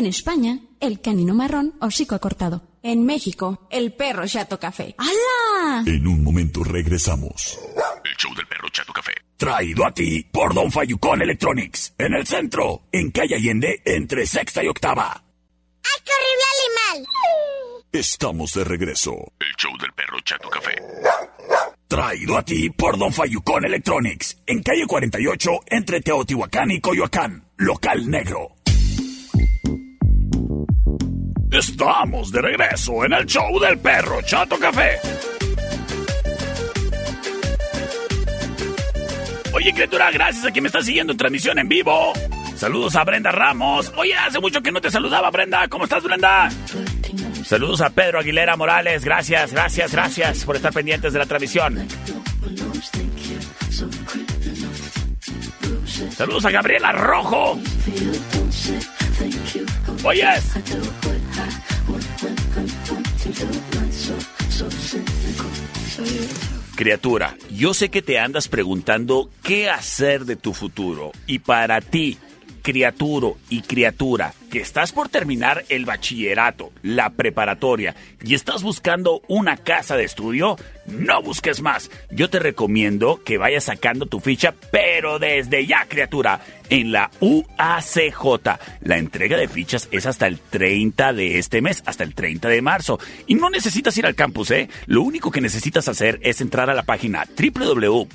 En España, el canino marrón hocico acortado. En México, el perro Chato Café. ¡Hala! En un momento regresamos. El show del perro Chato Café. Traído a ti por Don Fayucón Electronics. En el centro, en calle Allende, entre sexta y octava. ¡Ay, qué horrible animal! Estamos de regreso. El show del perro Chato Café. Traído a ti por Don Fayucón Electronics. En calle 48, entre Teotihuacán y Coyoacán. Local negro. Estamos de regreso en el show del perro Chato Café. Oye, criatura, gracias a quien me está siguiendo en transmisión en vivo. Saludos a Brenda Ramos. Oye, hace mucho que no te saludaba, Brenda. ¿Cómo estás, Brenda? Saludos a Pedro Aguilera Morales. Gracias, gracias, gracias por estar pendientes de la transmisión. Saludos a Gabriela Rojo. Oyes. Criatura, yo sé que te andas preguntando qué hacer de tu futuro. Y para ti, criaturo y criatura, que estás por terminar el bachillerato, la preparatoria y estás buscando una casa de estudio, no busques más. Yo te recomiendo que vayas sacando tu ficha, pero desde ya, criatura, en la UACJ. La entrega de fichas es hasta el 30 de este mes, hasta el 30 de marzo. Y no necesitas ir al campus, ¿eh? Lo único que necesitas hacer es entrar a la página www.uacj.mx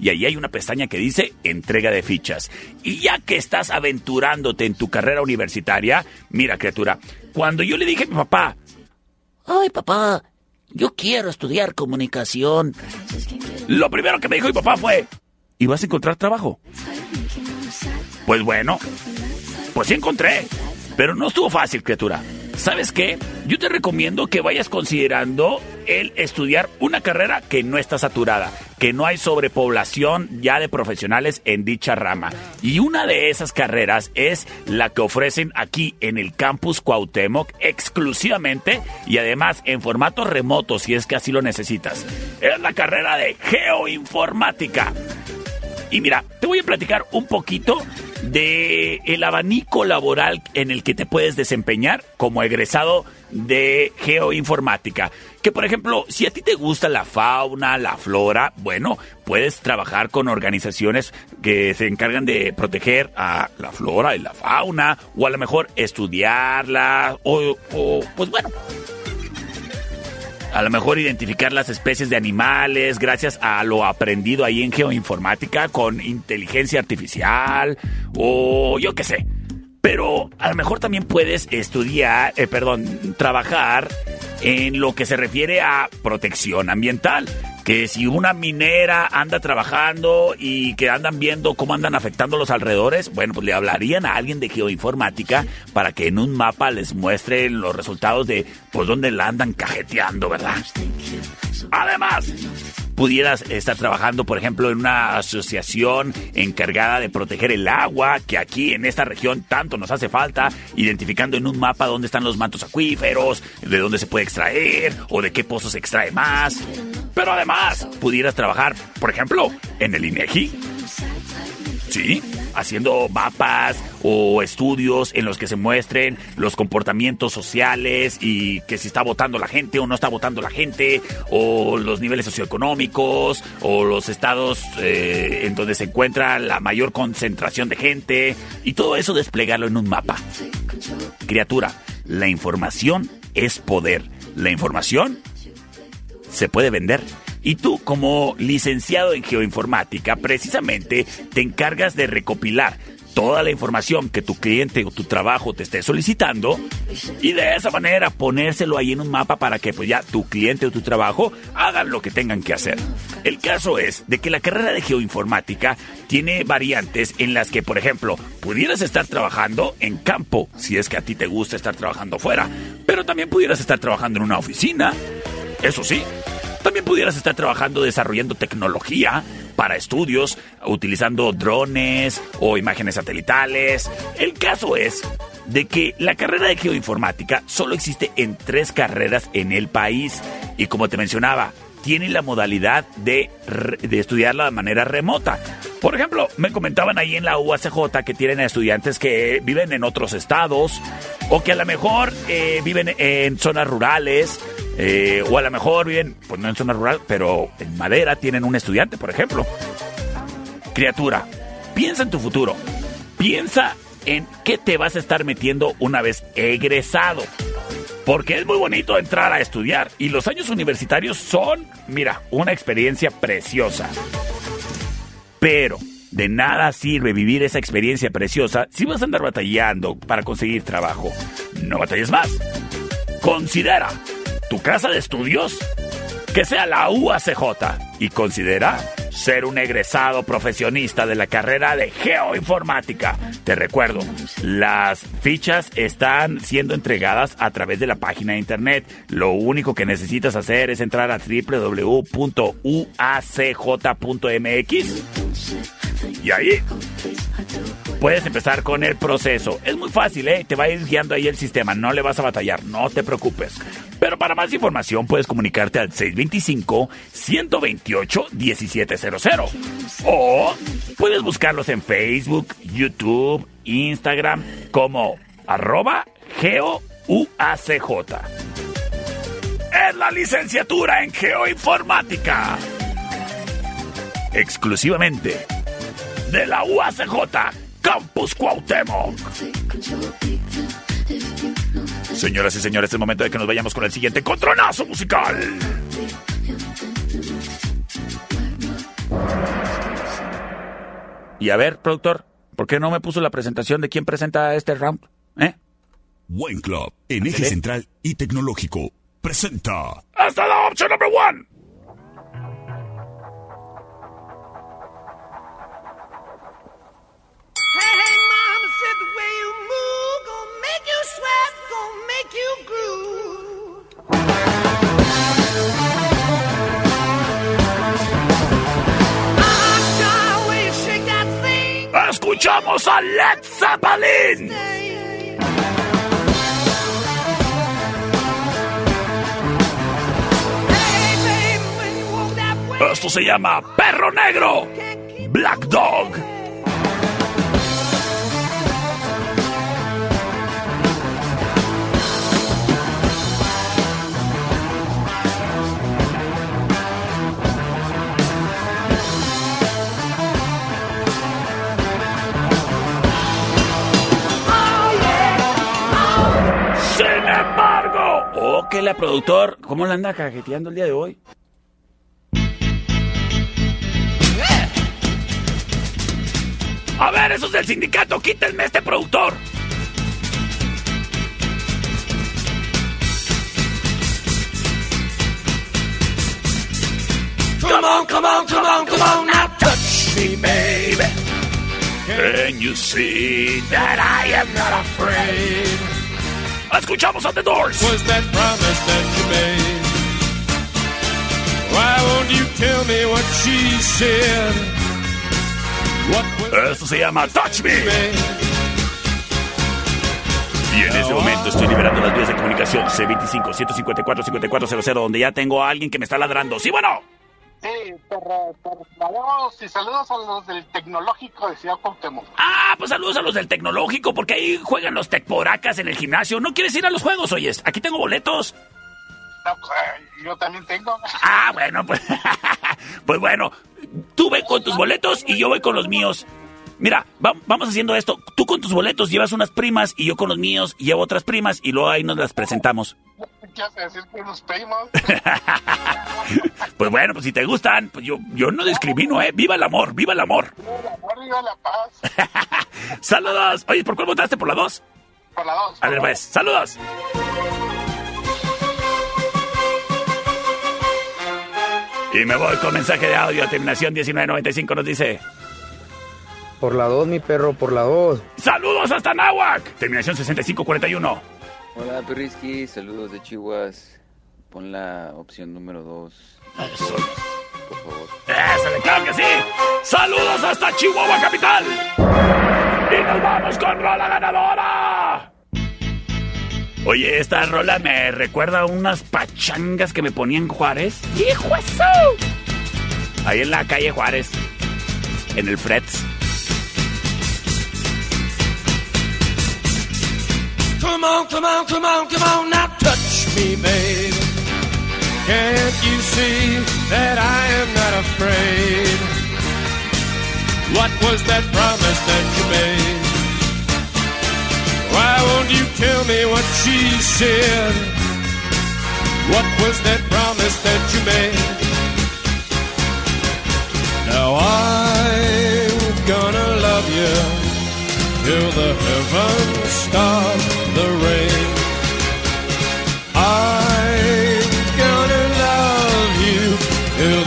y ahí hay una pestaña que dice entrega de fichas. Y ya que estás aventurándote en tu carrera universitaria, mira, criatura, cuando yo le dije a mi papá, Ay, papá, yo quiero estudiar comunicación. Lo primero que me dijo mi papá fue, ¿y vas a encontrar trabajo? Pues bueno, pues sí encontré, pero no estuvo fácil, criatura. ¿Sabes qué? Yo te recomiendo que vayas considerando el estudiar una carrera que no está saturada, que no hay sobrepoblación ya de profesionales en dicha rama. Y una de esas carreras es la que ofrecen aquí en el campus Cuauhtémoc exclusivamente y además en formato remoto si es que así lo necesitas. Es la carrera de geoinformática. Y mira, te voy a platicar un poquito de el abanico laboral en el que te puedes desempeñar como egresado de geoinformática. Que por ejemplo, si a ti te gusta la fauna, la flora, bueno, puedes trabajar con organizaciones que se encargan de proteger a la flora y la fauna, o a lo mejor estudiarla, o, o pues bueno, a lo mejor identificar las especies de animales gracias a lo aprendido ahí en geoinformática con inteligencia artificial o yo qué sé. Pero a lo mejor también puedes estudiar, eh, perdón, trabajar en lo que se refiere a protección ambiental. Que si una minera anda trabajando y que andan viendo cómo andan afectando los alrededores, bueno, pues le hablarían a alguien de geoinformática para que en un mapa les muestre los resultados de pues dónde la andan cajeteando, ¿verdad? Además, pudieras estar trabajando, por ejemplo, en una asociación encargada de proteger el agua, que aquí en esta región tanto nos hace falta, identificando en un mapa dónde están los mantos acuíferos, de dónde se puede extraer o de qué pozos se extrae más. Pero además, pudieras trabajar, por ejemplo, en el INEGI. Sí, haciendo mapas o estudios en los que se muestren los comportamientos sociales y que si está votando la gente o no está votando la gente, o los niveles socioeconómicos, o los estados eh, en donde se encuentra la mayor concentración de gente, y todo eso desplegarlo en un mapa. Criatura, la información es poder. La información se puede vender. Y tú, como licenciado en geoinformática, precisamente te encargas de recopilar toda la información que tu cliente o tu trabajo te esté solicitando y de esa manera ponérselo ahí en un mapa para que pues ya tu cliente o tu trabajo hagan lo que tengan que hacer. El caso es de que la carrera de geoinformática tiene variantes en las que, por ejemplo, pudieras estar trabajando en campo, si es que a ti te gusta estar trabajando fuera, pero también pudieras estar trabajando en una oficina. Eso sí, también pudieras estar trabajando desarrollando tecnología para estudios, utilizando drones o imágenes satelitales. El caso es de que la carrera de geoinformática solo existe en tres carreras en el país y como te mencionaba, tiene la modalidad de, de, estudiarla de manera remota. Por ejemplo, me comentaban ahí en la UACJ que tienen estudiantes que viven en otros estados O que a lo mejor eh, viven en zonas rurales, eh, o a lo mejor viven, pues no en zona rural, pero en madera tienen un estudiante, por ejemplo. Criatura, piensa en tu futuro. Piensa en qué te vas a estar metiendo una vez egresado. Porque es muy bonito entrar a estudiar y los años universitarios son, mira, una experiencia preciosa. Pero de nada sirve vivir esa experiencia preciosa si vas a andar batallando para conseguir trabajo. No batalles más. Considera tu casa de estudios que sea la UACJ y considera ser un egresado profesionista de la carrera de geoinformática. Te recuerdo, las fichas están siendo entregadas a través de la página de internet. Lo único que necesitas hacer es entrar a www.uacj.mx y ahí puedes empezar con el proceso. Es muy fácil, ¿eh? Te va a ir guiando ahí el sistema, no le vas a batallar, no te preocupes. Pero para más información puedes comunicarte al 625-128-1700. O puedes buscarlos en Facebook, YouTube, Instagram como arroba GeoUACJ. Es la licenciatura en Geoinformática. Exclusivamente de la UACJ Campus Cuauhtémoc. Señoras y señores, es el momento de que nos vayamos con el siguiente controlazo musical. Y a ver, productor, ¿por qué no me puso la presentación de quién presenta este round? ¿Eh? Wine Club, en eje central y tecnológico, presenta. ¡Hasta la opción number one! Escuchamos a Led Zeppelin. Esto se llama Perro Negro. Black Dog. Productor. ¿Cómo la anda cajeteando el día de hoy? A ver, esos del sindicato, quítenme este productor. Come on, come on, come on, come on, now touch me, baby. Can you see that I am not afraid? Escuchamos a The Doors. Was that promise that you made? Why won't you tell me what she said? What was Esto se llama Touch Me. Y en ese momento estoy liberando las vías de comunicación C25-154-5400, donde ya tengo a alguien que me está ladrando. ¡Sí, bueno! Sí. Saludos y saludos a los del Tecnológico de Ciudad Cuauhtémoc. Ah, pues saludos a los del tecnológico, porque ahí juegan los tecporacas en el gimnasio. ¿No quieres ir a los juegos, oyes? Aquí tengo boletos. No, pues, eh, yo también tengo. Ah, bueno, pues. pues bueno, tú ve con tus boletos y yo voy con los míos. Mira, va- vamos haciendo esto. Tú con tus boletos llevas unas primas y yo con los míos llevo otras primas y luego ahí nos las presentamos. ¿Qué hace decir que unos primos? Pues bueno, pues si te gustan, pues yo, yo no discrimino, ¿eh? ¡Viva el amor! ¡Viva el amor! Arriba la paz. ¡Saludos! Oye, ¿por cuál votaste? ¿Por la 2? Por la dos. A ver, pues, ¡saludos! Y me voy con mensaje de audio. Terminación 1995 nos dice... Por la 2, mi perro, por la 2. ¡Saludos hasta Nahuac! Terminación 6541. Hola Perrisky, saludos de Chihuas. Pon la opción número 2. Eso. Por favor. ¡Eso, claro que sí! ¡Saludos hasta Chihuahua Capital! ¡Y nos vamos con rola ganadora! Oye, esta rola me recuerda a unas pachangas que me ponían en Juárez. ¡Hijo eso! Ahí en la calle Juárez. En el Freds. Come on, come on, come on, come on, now touch me, babe. Can't you see that I am not afraid? What was that promise that you made? Why won't you tell me what she said? What was that promise that you made? Now I'm gonna love you till the heavens stop the rain.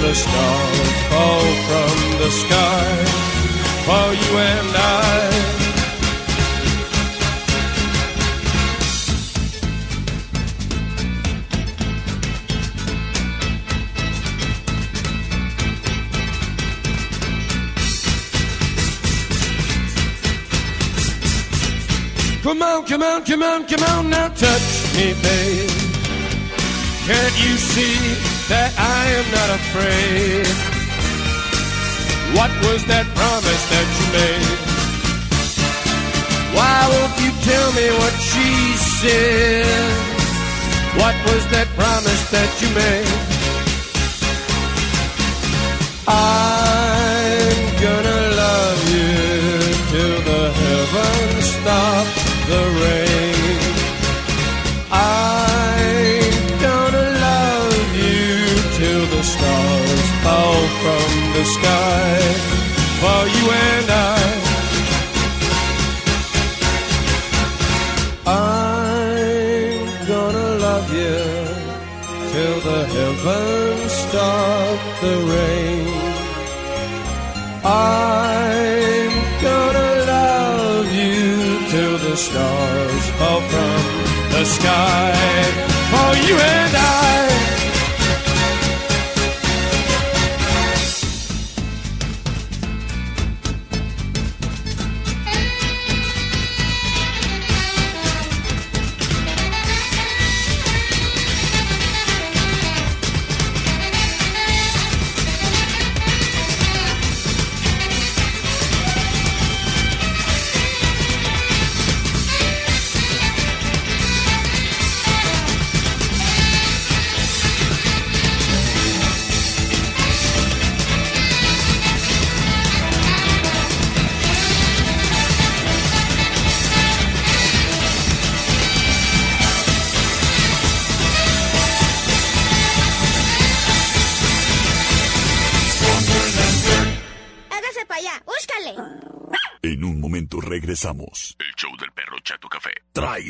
The stars fall from the sky for you and I. Come on, come on, come on, come on, now touch me, babe. Can't you see that I am not afraid? What was that promise that you made? Why won't you tell me what she said? What was that promise that you made? I'm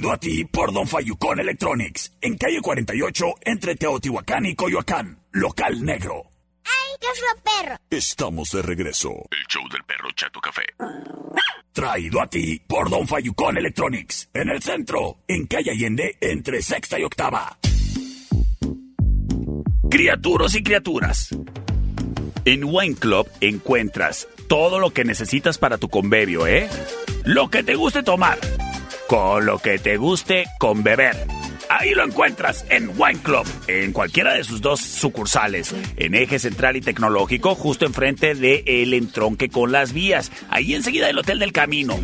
Traído a ti por Don Fayucón Electronics. En calle 48, entre Teotihuacán y Coyoacán. Local negro. ¡Ay, qué fue perro! Estamos de regreso. El show del perro Chato Café. Traído a ti por Don Fayucón Electronics. En el centro, en calle Allende, entre sexta y octava. Criaturos y criaturas. En Wine Club encuentras todo lo que necesitas para tu convivio, ¿eh? Lo que te guste tomar, con lo que te guste con beber. Ahí lo encuentras en Wine Club, en cualquiera de sus dos sucursales, en Eje Central y Tecnológico, justo enfrente de el entronque con las vías, ahí enseguida del Hotel del Camino.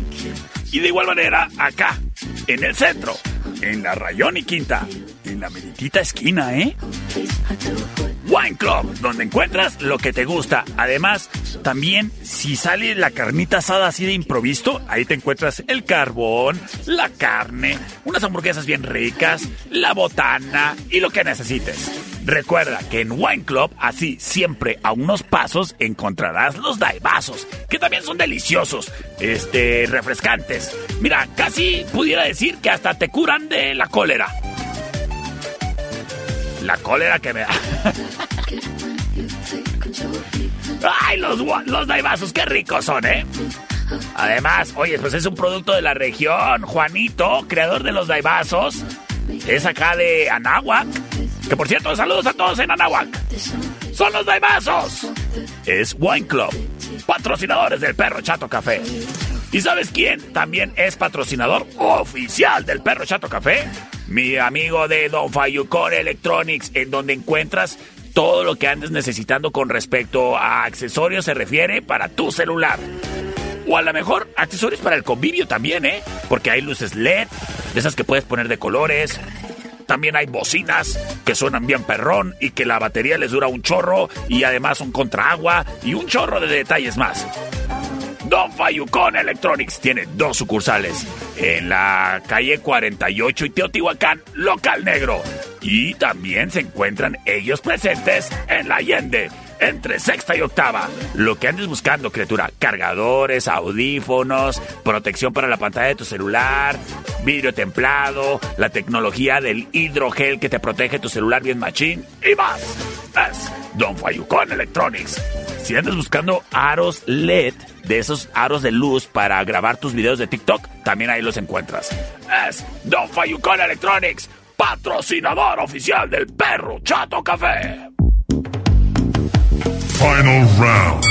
Y de igual manera, acá, en el centro, en la Rayón y Quinta, en la meritita esquina, ¿eh? Wine Club, donde encuentras lo que te gusta. Además, también si sale la carnita asada así de improviso, ahí te encuentras el carbón, la carne, unas hamburguesas bien ricas, la botana y lo que necesites. Recuerda que en Wine Club, así siempre a unos pasos, encontrarás los daibazos, que también son deliciosos, este, refrescantes. Mira, casi pudiera decir que hasta te curan de la cólera. La cólera que me da. ¡Ay, los, los daibazos! ¡Qué ricos son, eh! Además, oye, pues es un producto de la región. Juanito, creador de los daibazos, es acá de Anáhuac. Que por cierto, saludos a todos en Anáhuac. ¡Son los daibazos! Es Wine Club, patrocinadores del Perro Chato Café. ¿Y sabes quién también es patrocinador oficial del Perro Chato Café? Mi amigo de Don Fayucón Electronics, en donde encuentras todo lo que andes necesitando con respecto a accesorios se refiere para tu celular. O a lo mejor accesorios para el convivio también, ¿eh? Porque hay luces LED, de esas que puedes poner de colores. También hay bocinas que suenan bien perrón y que la batería les dura un chorro y además son contra agua y un chorro de detalles más. Don Fayucón Electronics tiene dos sucursales en la calle 48 y Teotihuacán, local negro. Y también se encuentran ellos presentes en la Allende, entre sexta y octava. Lo que andes buscando, criatura, cargadores, audífonos, protección para la pantalla de tu celular, vidrio templado, la tecnología del hidrogel que te protege tu celular bien machín y más. Es Don Fayucón Electronics. Si andas buscando aros LED, de esos aros de luz para grabar tus videos de TikTok, también ahí los encuentras. Es Don Fayucón Electronics, patrocinador oficial del perro Chato Café. Final round.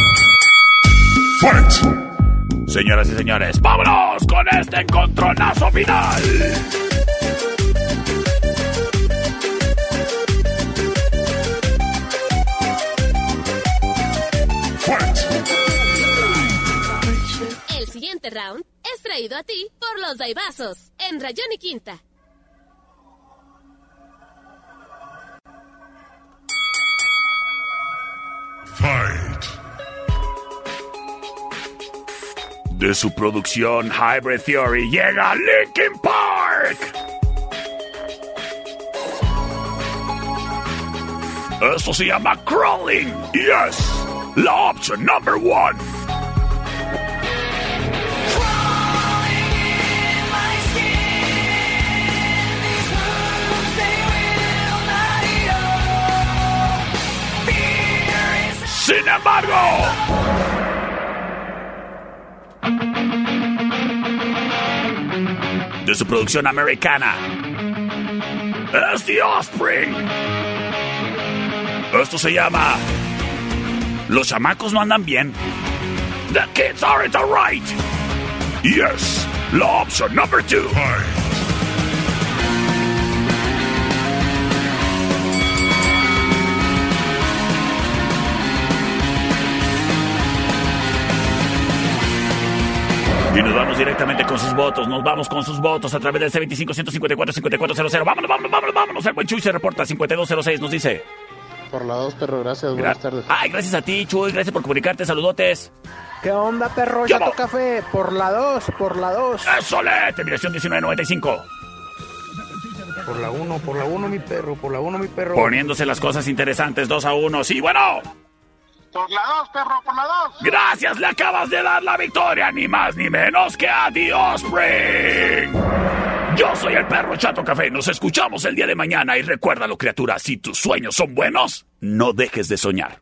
Fight. Señoras y señores, vámonos con este encontronazo final. El siguiente round es traído a ti por los Daibazos en Rayón y Quinta. Fight. De su producción Hybrid Theory llega Linkin Park. Esto se llama Crawling. Yes, la opción number one. Embargo, de su producción americana, es The Offspring. Esto se llama Los chamacos no andan bien. The kids aren't alright. Yes, la opción number two. Y nos vamos directamente con sus votos. Nos vamos con sus votos a través del C25-154-5400. Vámonos, vámonos, vámonos, vámonos. El buen Chuy se reporta 5206. Nos dice. Por la dos, perro, gracias. Buenas tardes. Ay, gracias a ti, Chuy. Gracias por comunicarte. Saludotes. ¿Qué onda, perro? ¿Qué Chato hubo? Café. Por la dos, por la dos. ¡Eso le! Terminación 1995. Por la uno, por la uno, mi perro, por la uno, mi perro. Poniéndose las cosas interesantes 2 a 1. Sí, bueno. Por la dos, perro, por la dos. Gracias, le acabas de dar la victoria, ni más ni menos que a The Offspring. Yo soy el perro Chato Café. Nos escuchamos el día de mañana y recuérdalo, criatura, si tus sueños son buenos, no dejes de soñar.